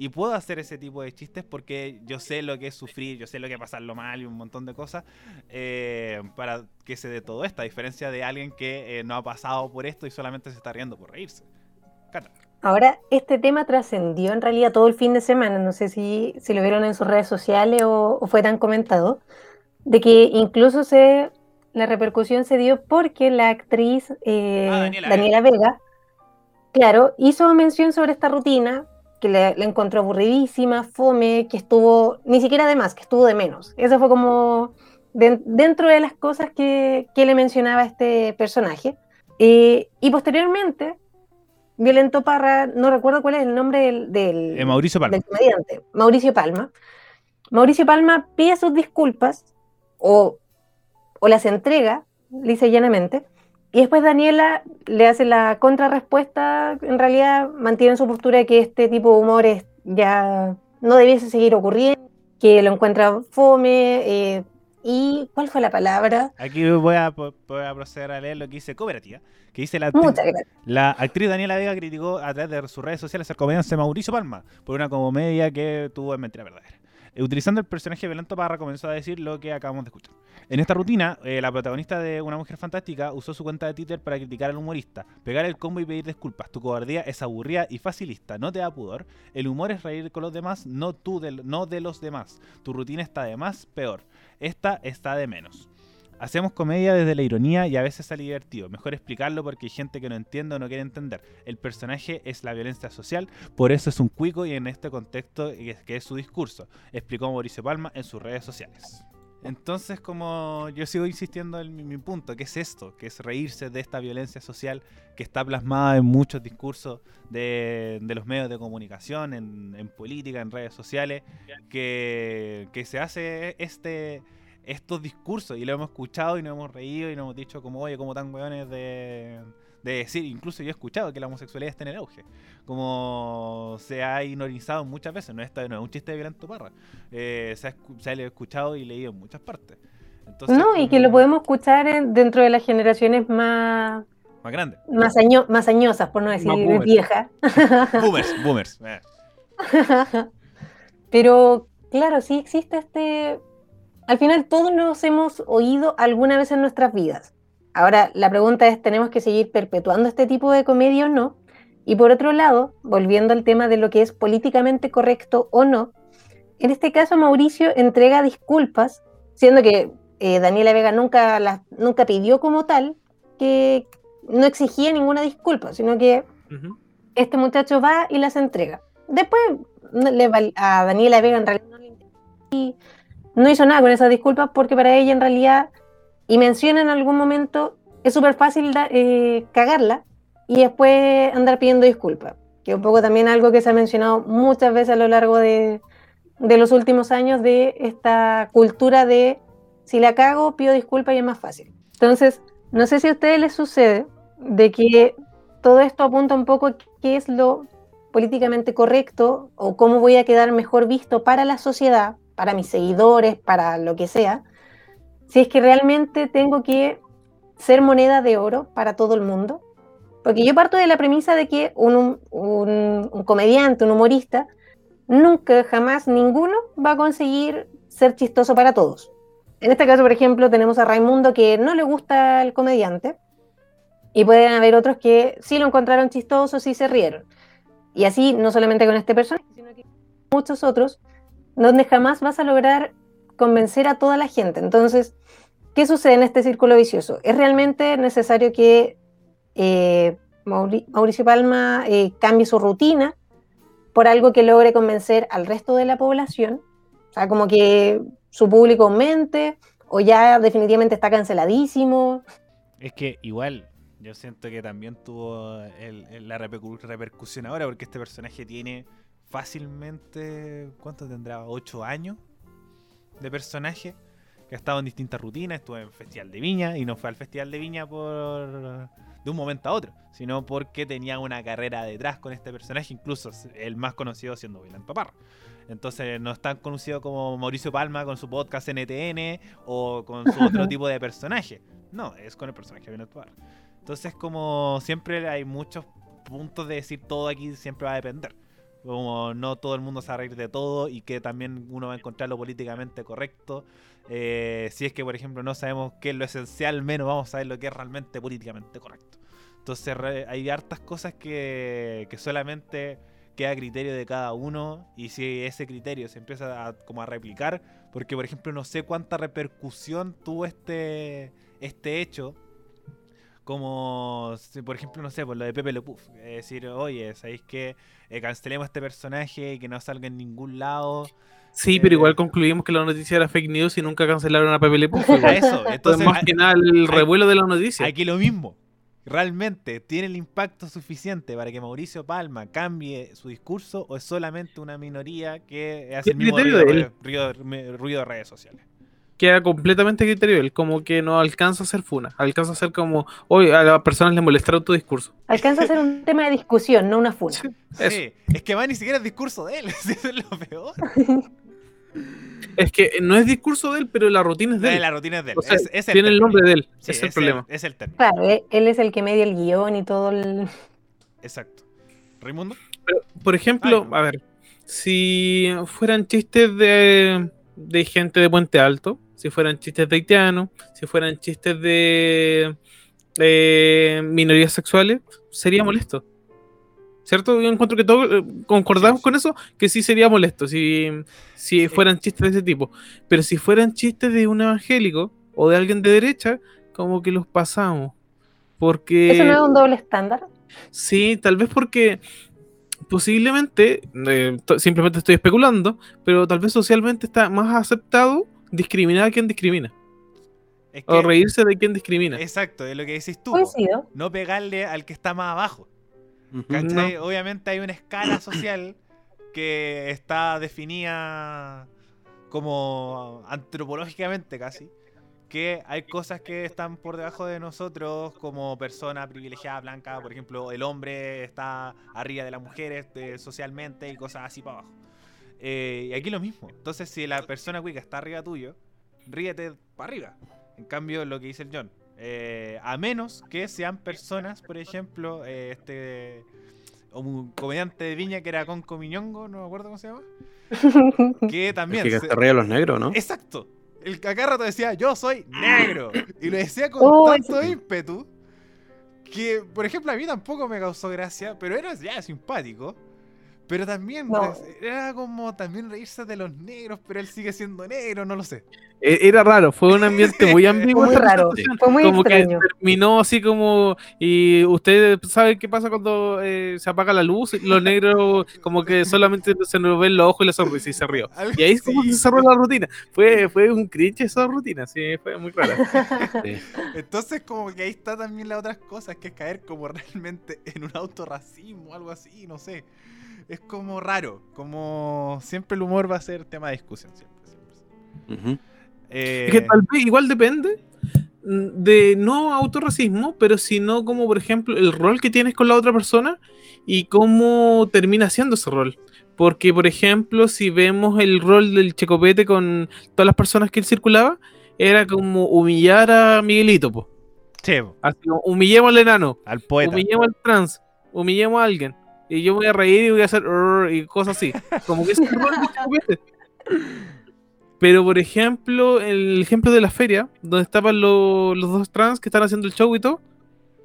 y puedo hacer ese tipo de chistes porque yo sé lo que es sufrir, yo sé lo que es pasarlo mal y un montón de cosas eh, para que se dé todo esto, a diferencia de alguien que eh, no ha pasado por esto y solamente se está riendo por reírse. Ahora, este tema trascendió en realidad todo el fin de semana, no sé si, si lo vieron en sus redes sociales o, fue tan comentado, de que incluso se la repercusión se dio porque la actriz eh, ah, Daniela, Vega, claro, hizo mención sobre esta rutina que le, encontró aburridísima, fome, que estuvo, ni siquiera de más, que estuvo de menos. Eso fue como dentro de las cosas que, le mencionaba este personaje. Eh, y posteriormente, Violento Parra, no recuerdo cuál es el nombre del, del, eh, Mauricio Palma. comediante, Mauricio Palma. Mauricio Palma pide sus disculpas o, o las entrega, dice llanamente, y después Daniela le hace la contrarrespuesta, en realidad mantiene su postura de que este tipo de humor ya no debiese seguir ocurriendo, que lo encuentra fome, eh, ¿Y cuál fue la palabra? Aquí voy a, proceder a leer lo que dice Cooperativa, que dice la actriz, la actriz Daniela Vega criticó a través de sus redes sociales al comediante Mauricio Palma por una comedia que tuvo en mentira verdadera. Eh, utilizando el personaje Violento Parra comenzó a decir lo que acabamos de escuchar. En esta rutina, eh, la protagonista de Una Mujer Fantástica usó su cuenta de Twitter para criticar al humorista, pegar el combo y pedir disculpas. Tu cobardía es aburrida y facilista, no te da pudor. El humor es reír con los demás, no tú de, no de los demás. Tu rutina está de más, peor. Esta está de menos. Hacemos comedia desde la ironía y a veces sale divertido. Mejor explicarlo porque hay gente que no entiende o no quiere entender. El personaje es la violencia social, por eso es un cuico y en este contexto que es su discurso, explicó Mauricio Palma en sus redes sociales. Entonces, como yo sigo insistiendo en mi, punto, ¿qué es esto? Que es reírse de esta violencia social que está plasmada en muchos discursos de, los medios de comunicación, en, política, en redes sociales, que, que se hace este estos discursos y lo hemos escuchado y nos hemos reído y nos hemos dicho como, oye, como tan weones de, decir, incluso yo he escuchado que la homosexualidad está en el auge, como se ha ignorizado muchas veces, no, no es un chiste de violento parra, eh, se, ha, se, ha, escuchado y leído en muchas partes. no, y que lo podemos escuchar dentro de las generaciones más... Más grandes. Más, más añosas, por no decir viejas. boomers, boomers. Eh. Pero claro, sí existe este al final todos nos hemos oído alguna vez en nuestras vidas. Ahora, la pregunta es, ¿tenemos que seguir perpetuando este tipo de comedia o no? Y por otro lado, volviendo al tema de lo que es políticamente correcto o no, en este caso Mauricio entrega disculpas, siendo que eh, Daniela Vega nunca, nunca pidió como tal que no exigía ninguna disculpa, sino que este muchacho va y las entrega. Después a Daniela Vega en realidad no le interesa no hizo nada con esas disculpas porque para ella en realidad, y menciona en algún momento, es súper fácil eh, cagarla y después andar pidiendo disculpas, que es un poco también algo que se ha mencionado muchas veces a lo largo de, de los últimos años de esta cultura de si la cago, pido disculpas y es más fácil. Entonces, no sé si a ustedes les sucede de que todo esto apunta un poco a qué es lo políticamente correcto o cómo voy a quedar mejor visto para la sociedad, para mis seguidores, para lo que sea, si es que realmente tengo que ser moneda de oro para todo el mundo. Porque yo parto de la premisa de que un, comediante, un humorista, nunca, jamás, ninguno va a conseguir ser chistoso para todos. En este caso, por ejemplo, tenemos a Raimundo que no le gusta el comediante y pueden haber otros que sí lo encontraron chistoso, sí se rieron. Y así, no solamente con este personaje, sino que muchos otros donde jamás vas a lograr convencer a toda la gente. Entonces, ¿qué sucede en este círculo vicioso? ¿Es realmente necesario que eh, Mauricio Palma eh, cambie su rutina por algo que logre convencer al resto de la población? O sea, como que su público aumente o ya definitivamente está canceladísimo. Es que igual yo siento que también tuvo la repercusión ahora porque este personaje tiene fácilmente, ¿cuánto tendrá? ¿Ocho años de personaje? Que ha estado en distintas rutinas, estuvo en Festival de Viña y no fue al Festival de Viña por de un momento a otro, sino porque tenía una carrera detrás con este personaje, incluso el más conocido siendo William Parra. Entonces no es tan conocido como Mauricio Palma con su podcast NTN o con su otro tipo de personaje. No, es con el personaje de William. Entonces como siempre hay muchos puntos de decir todo aquí siempre va a depender. Como no todo el mundo se va a reír de todo y que también uno va a encontrar lo políticamente correcto. Eh, si es que, por ejemplo, no sabemos qué es lo esencial, menos vamos a saber lo que es realmente políticamente correcto. Entonces hay hartas cosas que, que solamente queda a criterio de cada uno y si ese criterio se empieza a, como a replicar, porque por ejemplo no sé cuánta repercusión tuvo este, este hecho como, por ejemplo, no sé, por lo de Pepe Le Puff. Es decir, oye, ¿sabéis que eh, cancelemos este personaje y que no salga en ningún lado? Sí, pero igual concluimos que la noticia era fake news y nunca cancelaron a Pepe Le Puff. eso, entonces, más que nada el revuelo de la noticia. Aquí lo mismo realmente tiene el impacto suficiente para que Mauricio Palma cambie su discurso o es solamente una minoría que hace el mismo ruido, de redes sociales? Queda completamente criterio él, como que no alcanza a ser funa, alcanza a ser como, hoy a las personas les molestaron tu discurso. Alcanza a ser un tema de discusión, no una funa. Sí, es que va ni siquiera el discurso de él, eso es lo peor. Es que no es discurso de él, pero la rutina es de él. La rutina es de él. tiene el nombre de él. es el problema. es el término. Claro, e, él es el que media el guion y todo el. Exacto. ¿Raimundo? por ejemplo, a ver, si fueran chistes de, de gente de Puente Alto, si fueran chistes de haitianos, si fueran chistes de, de minorías sexuales, sería molesto. ¿Cierto? Yo encuentro que todos eh, concordamos con eso, que sí sería molesto si, si fueran chistes de ese tipo. Pero si fueran chistes de un evangélico o de alguien de derecha, como que los pasamos. Porque... ¿Eso no es un doble estándar? Sí, tal vez porque posiblemente, eh, simplemente estoy especulando, pero tal vez socialmente está más aceptado discriminar a quien discrimina. o reírse de quien discrimina. Exacto, es lo que decís tú. No pegarle al que está más abajo. Obviamente hay una escala social que está definida como antropológicamente casi, que hay cosas que están por debajo de nosotros como persona privilegiada blanca, por ejemplo, el hombre está arriba de las mujeres este, socialmente y cosas así para abajo. Eh, y aquí lo mismo. Entonces, si la persona cuica está arriba tuyo, ríete para arriba. En cambio, lo que dice el John, eh, a menos que sean personas, por ejemplo, eh, este un comediante de Viña que era con Miñongo, no me acuerdo cómo se llama. que también. que se... ríe los negros, ¿no? Exacto. El cacarrato decía, yo soy negro. Y lo decía con oh, tanto ímpetu que, por ejemplo, a mí tampoco me causó gracia, pero era ya simpático. Pero también pues, era como también reírse de los negros, pero él sigue siendo negro, no lo sé. E-, era raro, fue un ambiente muy ambiguo. muy raro, fue muy como extraño. que terminó así como. Y ustedes saben qué pasa cuando eh, se apaga la luz, los negros como que solamente se nos ven los ojos y la sonrisa y se rió. Y ahí es como se cerró la rutina. Fue, fue un cringe esa rutina, sí, fue muy raro. Entonces, como que ahí está también las otras cosas, que es caer como realmente en un autorracismo o algo así, no sé es como raro. Como siempre el humor va a ser tema de discusión. Siempre, eh, Es que tal vez igual depende de no autorracismo, pero sino como, por ejemplo, el rol que tienes con la otra persona y cómo termina siendo ese rol. Porque, por ejemplo, si vemos el rol del Checopete con todas las personas que él circulaba, era como humillar a Miguelito, po. Sí. humillemos al enano, al poeta, humillemos al trans, humillemos a alguien y yo voy a reír y voy a hacer y cosas así. Como que es Pero por ejemplo, el ejemplo de la feria, donde estaban los dos trans que están haciendo el show y todo,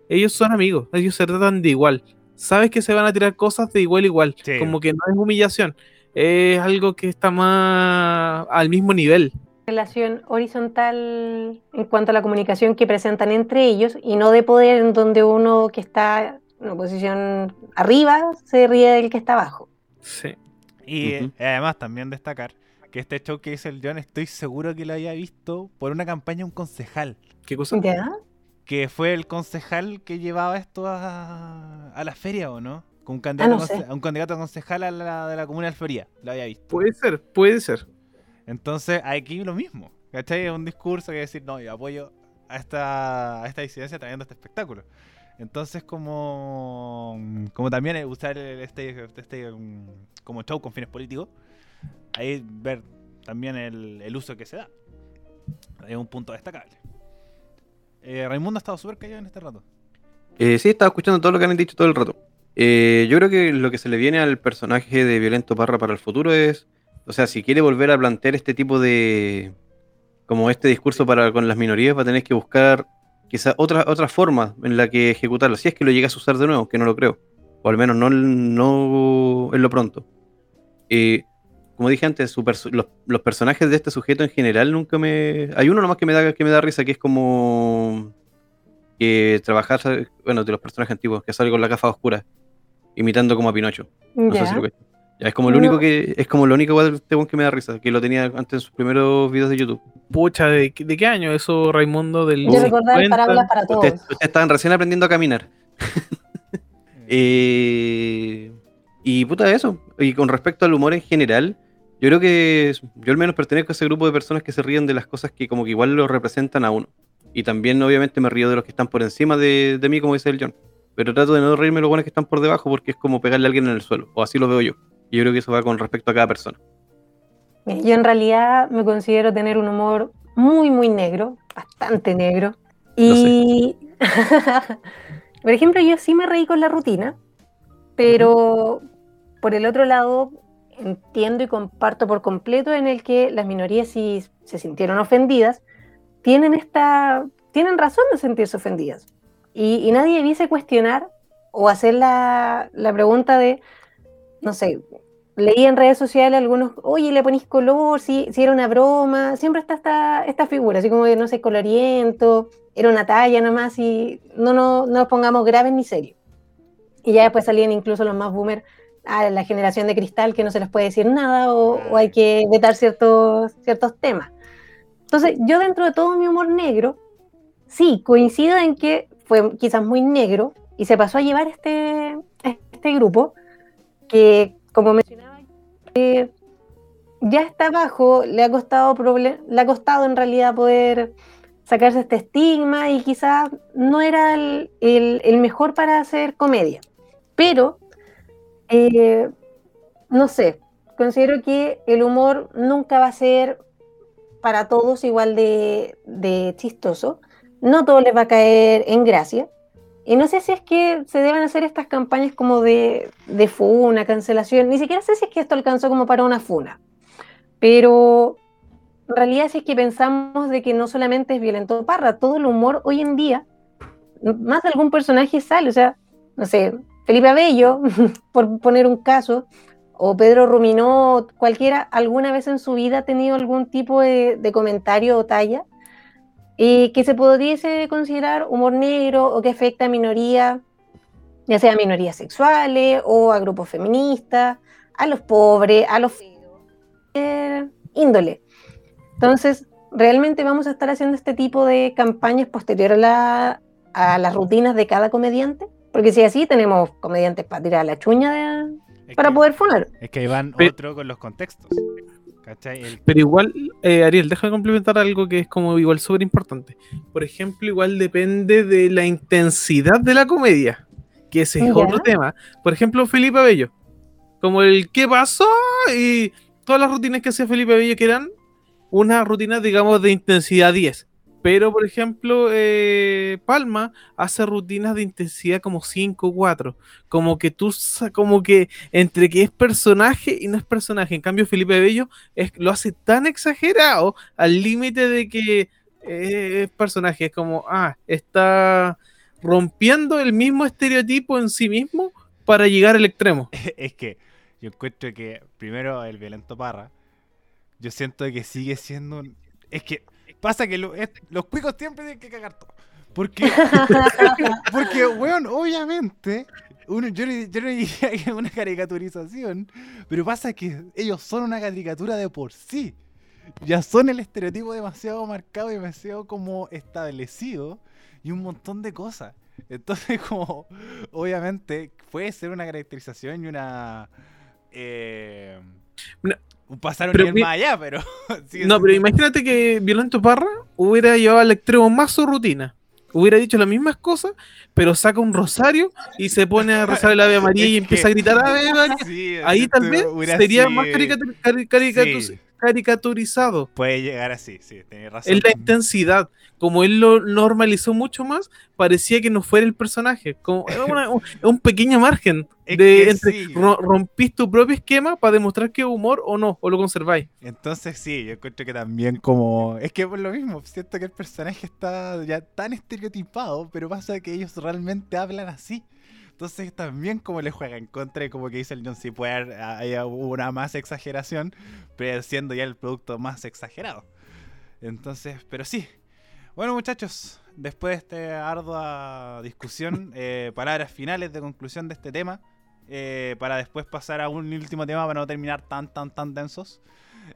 ellos son amigos, ellos se tratan de igual. Sabes que se van a tirar cosas de igual a igual. Como que no es humillación. Es algo que está más al mismo nivel. Relación horizontal en cuanto a la comunicación que presentan entre ellos y no de poder en donde uno que está una posición arriba se ríe del que está abajo. Sí. Y eh, además también destacar que este show que hizo el John estoy seguro que lo había visto por una campaña de un concejal. ¿Qué cosa? Que fue el concejal que llevaba esto a, a la feria, ¿o no? Con un candidato, ah, un candidato concejal a la, de la comuna de Alfería. Lo había visto. Puede ser, puede ser. Entonces, aquí lo mismo. ¿Cachai? Un discurso que decir, no, yo apoyo a esta, a esta disidencia trayendo este espectáculo. Entonces, como, como también usar este, este como show con fines políticos, ahí ver también el, uso que se da. Es un punto destacable. Eh, Raimundo ha estado súper callado en este rato. Eh, sí, estaba escuchando todo lo que han dicho todo el rato. Eh, yo creo que lo que se le viene al personaje de Violento Parra para el futuro es, o sea, si quiere volver a plantear este tipo de, como este discurso para con las minorías, va a tener que buscar quizá otra, otra forma en la que ejecutarlo, si es que lo llegas a usar de nuevo, que no lo creo, o al menos no, no en lo pronto. Eh, como dije antes, los, personajes de este sujeto en general nunca me... Hay uno nomás que me da, que me da risa, que es como... que trabajar, bueno, de los personajes antiguos, que sale con la gafa oscura, imitando como a Pinocho. No sé si lo ya, es como lo único que es como lo único que me da risa, que lo tenía antes en sus primeros videos de YouTube. Pucha, ¿de, qué año eso, Raimundo? Del Yo recordar parábolas para todos. Ustedes, estaban recién aprendiendo a caminar. Eh, y puta eso. Y con respecto al humor en general, yo creo que yo al menos pertenezco a ese grupo de personas que se ríen de las cosas que como que igual lo representan a uno. Y también obviamente me río de los que están por encima de, de mí, como dice el John. Pero trato de no reírme de los buenos que están por debajo porque es como pegarle a alguien en el suelo. O así lo veo yo. Yo creo que eso va con respecto a cada persona. Yo en realidad me considero tener un humor muy, muy negro, bastante negro. Y, por ejemplo, yo sí me reí con la rutina, pero por el otro lado, entiendo y comparto por completo en el que las minorías si se sintieron ofendidas, tienen, esta, tienen razón de sentirse ofendidas. Y, y nadie debiese cuestionar o hacer la, la pregunta de, no sé, leí en redes sociales algunos, oye, le ponís color, si, si era una broma, siempre está esta, esta figura, así como no sé, coloriento, era una talla nomás y no, no, no nos pongamos graves ni serios. Y ya después salían incluso los más boomers a la generación de cristal que no se les puede decir nada o, o hay que vetar ciertos, ciertos temas. Entonces, yo dentro de todo mi humor negro, sí, coincido en que fue quizás muy negro y se pasó a llevar este, este grupo que, como mencionaba, ya está abajo, le ha costado le ha costado en realidad poder sacarse este estigma y quizás no era el, el, mejor para hacer comedia. Pero, eh, no sé, considero que el humor nunca va a ser para todos igual de, de chistoso. No todo les va a caer en gracia. Y no sé si es que se deben hacer estas campañas como de, funa, cancelación. Ni siquiera sé si es que esto alcanzó como para una funa. Pero en realidad si es que pensamos de que no solamente es violento Parra, todo el humor hoy en día, más de algún personaje sale. O sea, no sé, Felipe Abello, por poner un caso, o Pedro Ruminó, cualquiera, alguna vez en su vida ha tenido algún tipo de comentario o talla y que se pudiese considerar humor negro o que afecta a minorías, ya sea a minorías sexuales o a grupos feministas, a los pobres, a los feos, índole. Entonces, realmente vamos a estar haciendo este tipo de campañas posterior a, las rutinas de cada comediante, porque si así tenemos comediantes para tirar la chuña para poder funar. Es que van otro con los contextos. Pero igual, eh, Ariel, déjame complementar algo que es como igual súper importante. Por ejemplo, igual depende de la intensidad de la comedia, que ese es otro tema. Por ejemplo, Felipe Bello, como el ¿qué pasó? Y todas las rutinas que hacía Felipe Bello que eran una rutina, digamos, de intensidad 10. Pero, por ejemplo, eh, Palma hace rutinas de intensidad como 5 o 4. Como que tú, como que entre que es personaje y no es personaje. En cambio, Felipe Bello es, lo hace tan exagerado al límite de que eh, es personaje. Es como, ah, está rompiendo el mismo estereotipo en sí mismo para llegar al extremo. es que yo encuentro que, primero, el violento Parra, yo siento que sigue siendo... Es que Pasa que los cuicos siempre tienen que cagar todo. Porque, porque weón, obviamente, uno, yo, yo no diría que es una caricaturización, pero pasa que ellos son una caricatura de por sí. Ya son el estereotipo demasiado marcado y demasiado como establecido y un montón de cosas. Entonces, como, obviamente, puede ser una caracterización y una... Eh, Pasaron pero, más allá, pero. no, pero imagínate que Violento Parra hubiera llevado al extremo más su rutina. Hubiera dicho las mismas cosas, pero saca un rosario y se pone a rezar el Ave María y empieza a gritar Ave María. Ahí tal vez sería más caricaturizado. Puede llegar así, sí, tiene razón. Es la intensidad como él lo normalizó mucho más, parecía que no fuera el personaje. Como un pequeño margen de entre, rompís tu propio esquema para demostrar que es humor o no, o lo conserváis. Entonces sí, yo encuentro que también como... Es que por lo mismo, siento que el personaje está ya tan estereotipado, pero pasa que ellos realmente hablan así. Entonces también como le juega en contra y como que dice el John C. puede hay una más exageración, pero siendo ya el producto más exagerado. Entonces, pero sí, bueno, muchachos, después de esta ardua discusión, eh, palabras finales de conclusión de este tema, eh, para después pasar a un último tema para no terminar tan, tan, tan densos.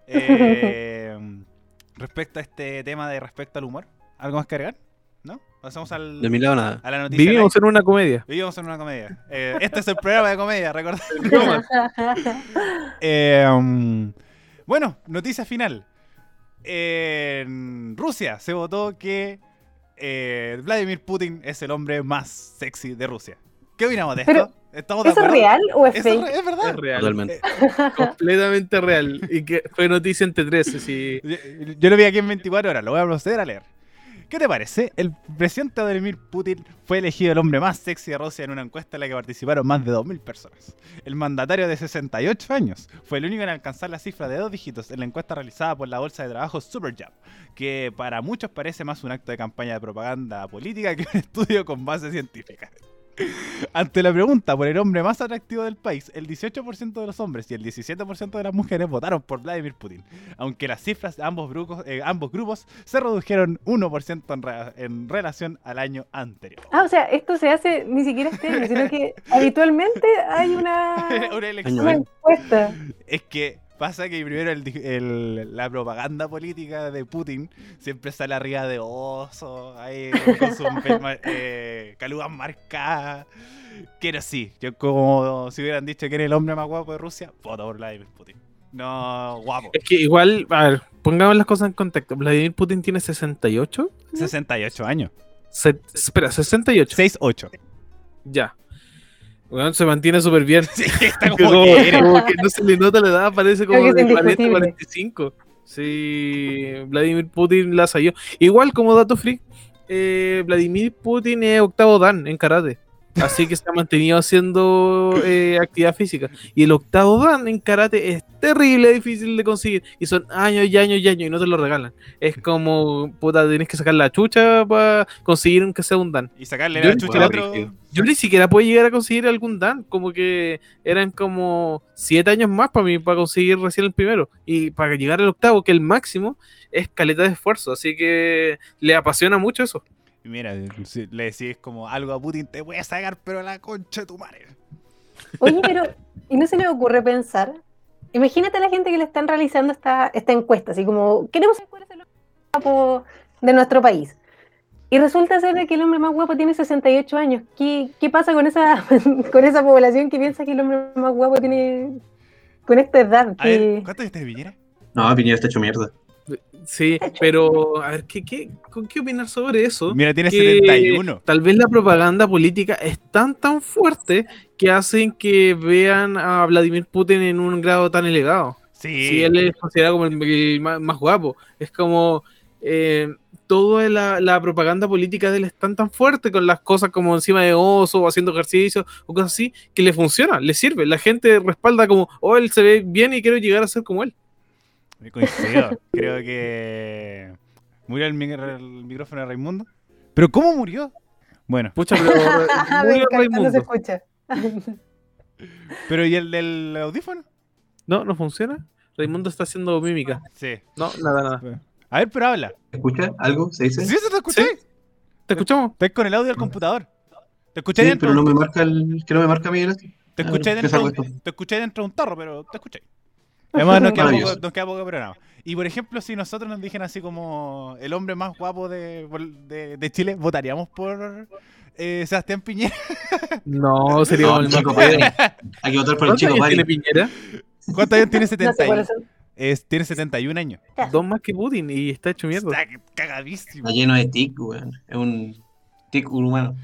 Eh, respecto a este tema de respecto al humor, ¿algo más que agregar? ¿No? Pasamos al, De mi lado nada. a la noticia. Vivimos en una comedia. Vivimos en una comedia. Eh, este es el programa de comedia, recordad. Eh, um, bueno, noticia final. En Rusia se votó que eh, Vladimir Putin es el hombre más sexy de Rusia. ¿Qué opinamos de Pero, esto? ¿Estamos de ¿Eso es real o es ¿Eso es, fake? re- es verdad? Es real. Totalmente. Completamente real. Y que fue noticia entre 13. Sí. Yo, yo lo vi aquí en 24 horas, lo voy a proceder a leer. ¿Qué te parece? El presidente Vladimir Putin fue elegido el hombre más sexy de Rusia en una encuesta en la que participaron más de 2.000 personas. El mandatario de 68 años fue el único en alcanzar la cifra de dos dígitos en la encuesta realizada por la bolsa de trabajo Superjob, que para muchos parece más un acto de campaña de propaganda política que un estudio con base científica. Ante la pregunta por el hombre más atractivo del país, el 18% de los hombres y el 17% de las mujeres votaron por Vladimir Putin, aunque las cifras de ambos, grupos, eh, ambos grupos se redujeron 1% en, re- en relación al año anterior. Ah, o sea, esto se hace ni siquiera este año, sino que habitualmente hay una, Una elección. una encuesta. Es que pasa que primero el la propaganda política de Putin siempre sale arriba de oso, ahí con sus eh, calugas marcadas. Pero sí, yo como si hubieran dicho que era el hombre más guapo de Rusia, voto por Vladimir Putin. No, guapo. Es que igual, a ver, pongamos las cosas en contexto. Vladimir Putin tiene 68. 68 años. Se- espera, 68. 6-8. Ya. Bueno, se mantiene súper bien. Sí, está Como, como quiere. como que no se le nota la edad, parece como de 40, indiscutible. 45. Sí, Vladimir Putin la salió. Igual como dato freak, eh, Vladimir Putin es octavo dan en karate. Así que se ha mantenido haciendo eh, actividad física. Y el octavo dan en karate es terrible difícil de conseguir. Y son años y años y años y no te lo regalan. Es como, puta, tienes que sacar la chucha para conseguir un que sea un dan. Y sacarle Yo la chucha al otro. Yo ni siquiera pude llegar a conseguir algún Dan, como que eran como siete años más para mí para conseguir recién el primero. Y para llegar al octavo, que el máximo, es caleta de esfuerzo. Así que le apasiona mucho eso. Y Mira, si le decís como algo a Putin, te voy a sacar, pero la concha de tu madre. Oye, pero, ¿y no se le ocurre pensar? Imagínate a la gente que le están realizando esta, esta encuesta, así como, queremos saber cuál es el hombre más guapo de nuestro país. Y resulta ser que el hombre más guapo tiene 68 años. ¿Qué, qué pasa con esa, con esa población que piensa que el hombre más guapo tiene con esta edad? A ver, Que- ¿cuánto viste de Piñera? No, Piñera está hecho mierda. Sí, pero a ver, ¿qué, qué, ¿con qué opinar sobre eso? Mira, tiene que 71. Tal vez la propaganda política es tan tan fuerte que hacen que vean a Vladimir Putin en un grado tan elevado. Sí. Si él es considerado como el, el más, más guapo. Es como eh, toda la, la propaganda política de él es tan tan fuerte con las cosas como encima de oso o haciendo ejercicio o cosas así que le funciona, le sirve. La gente respalda como, oh, él se ve bien y quiero llegar a ser como él. Me coincido. Creo que murió el, micrófono de Raimundo. ¿Pero cómo murió? Bueno, Pucha, pero Me murió encanta, no se Raimundo. escucha. ¿pero y el del audífono? No, no funciona. Raimundo está haciendo mímica. Sí. No, nada, nada. A ver, pero habla. ¿Escucha algo? ¿Se dice? ¿Sí se te escuché? ¿Te escuchamos? Estás con el audio del computador. Te escuché Sí, dentro. pero no me marca el. que no me marca este. Te A ver, escuché ¿qué dentro, te escuché dentro de un tarro, pero te escuché. Además, nos queda, poco, nos queda poco programa. Y por ejemplo, si nosotros nos dijeran así como el hombre más guapo de, de, de Chile, ¿votaríamos por eh, Sebastián Piñera? No, sería No, el chico. Hay que votar por el ¿Cuántos chico Pari. tiene Piñera? ¿Cuántos años tiene? No sé 70 cuáles son. es, tiene 71 años. Dos más que Putin y está hecho mierda. Está cagadísimo. Está lleno de tic, weón. Es un tic humano.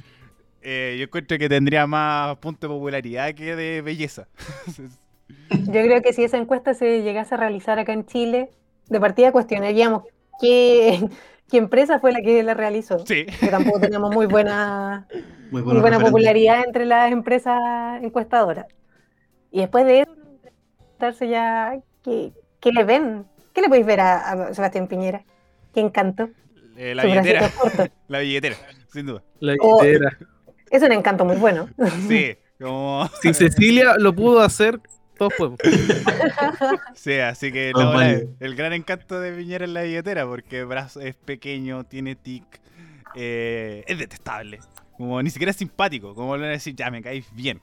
Eh, yo encuentro que tendría más punto de popularidad que de belleza. Yo creo que si esa encuesta se llegase a realizar acá en Chile, de partida cuestionaríamos qué, qué empresa fue la que la realizó. sí. Que tampoco tenemos muy buena, Muy buena popularidad entre las empresas encuestadoras. Y después de eso, preguntarse ya qué, qué le ven, qué le podéis ver a, a Sebastián Piñera, qué encanto, Eh, la su billetera. La billetera, sin duda. La Oh. Es un encanto muy bueno. Sí, como... Si Cecilia lo pudo hacer, todos podemos. Sí, así que no, vale. el gran encanto de Piñera es la billetera, porque el brazo es pequeño, tiene tic, eh, es detestable. Como ni siquiera es simpático. Como le van a decir, ya me caes bien.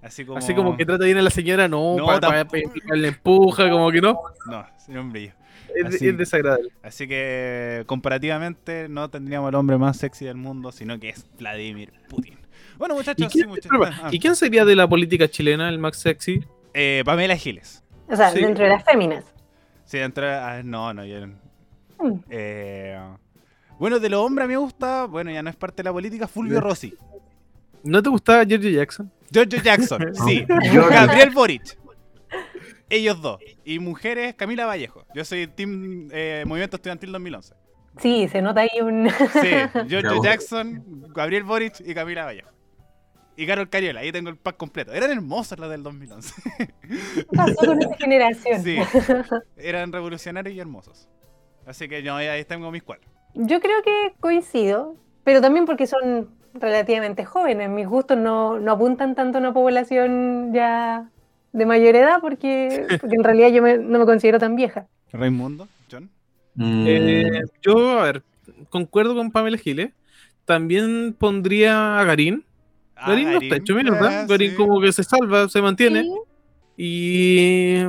Así como, Así como que trata bien a la señora, no, No, pa- pa- tampoco. pa- le empuja, como que no. No, sin un brillo. Es, Así- es desagradable. Así que comparativamente no tendríamos al hombre más sexy del mundo, sino que es Vladimir Putin. Bueno, ¿Y muchachos, quién, sí, muchachos. ¿Y quién sería de la política chilena el más sexy? Eh, Pamela Giles. O sea, Sí. dentro de las féminas. Sí, entra. ah, no, no, yo. Mm. Eh, bueno, de los hombres me gusta, bueno, ya no es parte de la política, Fulvio Rossi. ¿No te gustaba George Jackson? Giorgio Jackson, sí. Gabriel Boric. Ellos dos. Y mujeres, Camila Vallejo. Yo soy Team eh, Movimiento Estudiantil 2011. Sí, se nota ahí un. Sí, Giorgio. Jackson, Gabriel Boric y Camila Vallejo. Y Carol Cariola, ahí tengo el pack completo. Eran hermosos los del 2011. ¿Qué pasó con esta generación? Sí, eran revolucionarios y hermosos. Así que yo ahí tengo mis cuatro. Yo creo que coincido, pero también porque son relativamente jóvenes. Mis gustos no, no apuntan tanto a una población ya de mayor edad, porque, porque en realidad yo me- no me considero tan vieja. Raimundo, John. Mm, Eh, yo, a ver, concuerdo con Pamela Giles. También pondría a Garín. Ah, Garín no está hecho mierda. Garín sí. como que se salva, se mantiene. Sí, Y.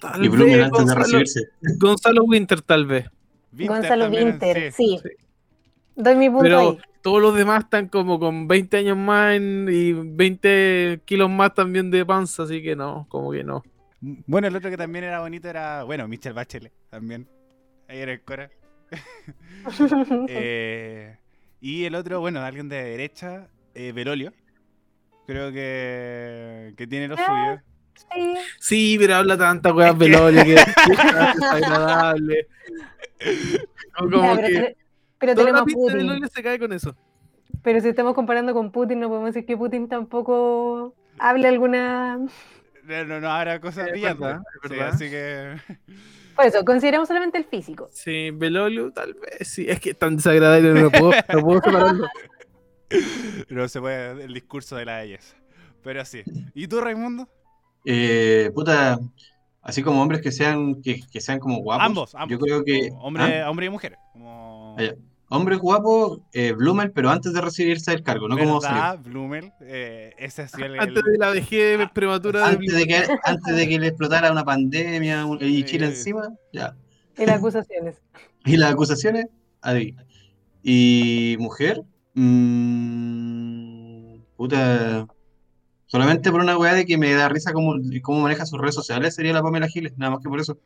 Tal y Blumen vez de Gonzalo, recibirse. Gonzalo Winter, tal vez. Winter Gonzalo también, Winter, sí. sí. Doy mi punto Pero ahí. todos los demás están como con 20 años más en- y 20 kilos más también de panza, así que no, como que no. Bueno, el otro que también era bonito era, bueno, Michelle Bachelet también. Ahí era el Cora. Eh, y el otro, bueno, alguien de derecha, eh, Berolio. Creo que, que tiene lo Ah, suyo. Sí. Sí, pero habla tanta weá Velorio que es desagradable. Como Ya, pero, que te- pero toda la pista Putin. Se cae con eso. Pero si estamos comparando con Putin, no podemos decir que Putin tampoco hable alguna. No, no, no, ahora cosas Es brillantes. verdad, Sí, así que. Por eso, consideramos solamente el físico. Sí, Velorio tal vez, sí. Es que es tan desagradable, no puedo, no puedo separarlo. No se puede el discurso de la belleza. Pero sí. ¿Y tú, Raimundo? Eh, puta, así como hombres que sean, que, que sean como guapos. ambos, ambos. Yo creo que. Hombre, ¿Ah? hombre y mujer. Como... Ah, ya. Hombres guapos, eh, Blumen, pero antes de recibirse del cargo, no como salió. ¿Verdad, Blumel? Eh, ese el, Antes de la vejez prematura de Antes de, que, antes de que le explotara una pandemia un- y Chile encima, ya. En las acusaciones. Y las acusaciones, ahí. Y mujer, mm, puta, solamente por una weá de que me da risa cómo, cómo maneja sus redes sociales sería la Pamela Giles, nada más que por eso.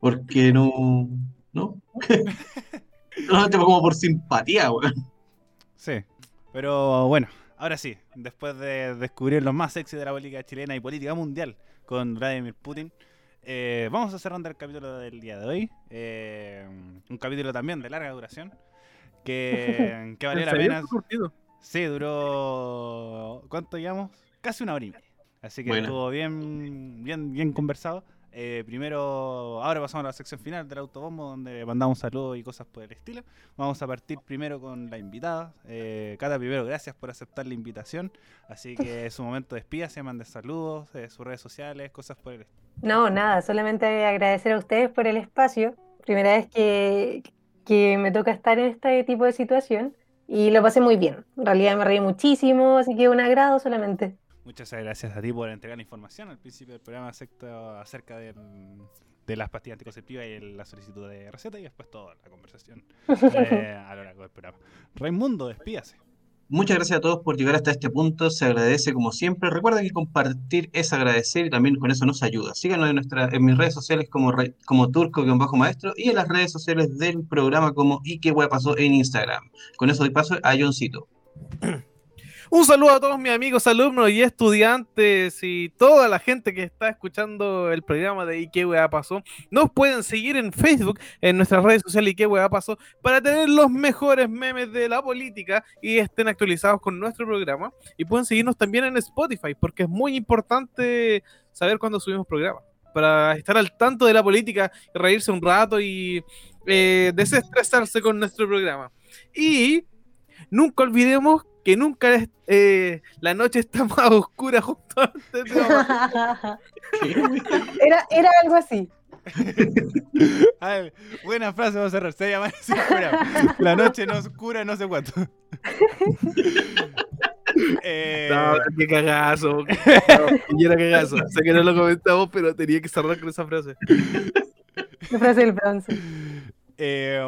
Porque no, no. Solamente como por simpatía, weón. Sí, pero bueno, ahora sí, después de descubrir los más sexy de la política chilena y política mundial con Vladimir Putin, eh, vamos a cerrar el capítulo del día de hoy. Eh, un capítulo también de larga duración, que, que valió ¿En la pena. Sí, duró. ¿Cuánto llevamos? Casi una hora y media. Así que Buena. estuvo bien, bien, bien conversado. Eh, primero, ahora pasamos a la sección final del autobombo, donde mandamos saludos y cosas por el estilo. Vamos a partir primero con la invitada. Eh, Cata, primero, gracias por aceptar la invitación. Así que es su momento de espía, se mande saludos, eh, sus redes sociales, cosas por el estilo. No, nada, solamente agradecer a ustedes por el espacio. Primera vez que, que me toca estar en este tipo de situación y lo pasé muy bien. En realidad me reí muchísimo, así que un agrado solamente. Muchas gracias a ti por entregar la información al principio del programa acerca, del- de las pastillas anticonceptivas y la solicitud de receta y después toda la conversación eh, a lo largo del programa. Raimundo, despídase. Muchas gracias a todos por llegar hasta este punto. Se agradece como siempre. Recuerda que compartir es agradecer y también con eso nos ayuda. Síganos en, nuestra, en mis redes sociales como, Ra- como turco-maestro y en las redes sociales del programa como y qué pasó en Instagram. Con eso doy paso a Johncito. Un saludo a todos mis amigos, alumnos y estudiantes y toda la gente que está escuchando el programa de Ike Wea Pasó. Nos pueden seguir en Facebook, en nuestras redes sociales Ike Wea Pasó, para tener los mejores memes de la política y estén actualizados con nuestro programa. Y pueden seguirnos también en Spotify, porque es muy importante saber cuándo subimos programa. Para estar al tanto de la política, reírse un rato y eh, desestresarse con nuestro programa. Y nunca olvidemos que nunca es, eh, la noche está más oscura justo antes de. Era, era algo así. a ver, buena frase, vamos a cerrar. Se llama La noche no oscura, no sé cuánto. eh... No, qué cagazo. No, era cagazo. Sé que no lo comentamos, pero tenía que cerrar con esa frase. La frase del bronce. Eh,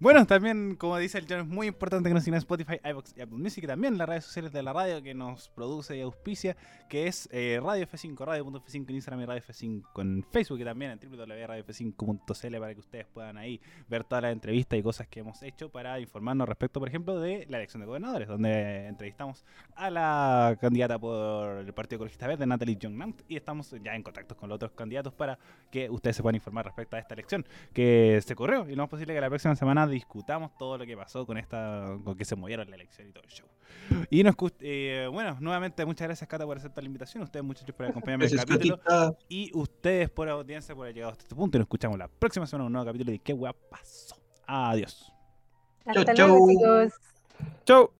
bueno, también, como dice el John, es muy importante que nos sigan Spotify, iVoox y Apple Music, y también las redes sociales de la radio que nos produce y auspicia, que es eh, Radio F5, Radio.f5 en Instagram y Radio F5 en Facebook, y también en www.radiofc5.cl para que ustedes puedan ahí ver todas las entrevistas y cosas que hemos hecho para informarnos respecto, por ejemplo, de la elección de gobernadores, donde entrevistamos a la candidata por el Partido Ecologista Verde, Natalie Young y estamos ya en contacto con los otros candidatos para que ustedes se puedan informar respecto a esta elección que se corrió, y no es posible que la próxima semana discutamos todo lo que pasó con esta, con que se movieron la elección y todo el show. Y nos, eh, bueno, nuevamente muchas gracias Cata por aceptar la invitación, ustedes muchachos por acompañarme en el capítulo y ustedes por audiencia por haber llegado hasta este punto y nos escuchamos la próxima semana en un nuevo capítulo de qué weá pasó. Adiós. Hasta luego, chicos. Chau.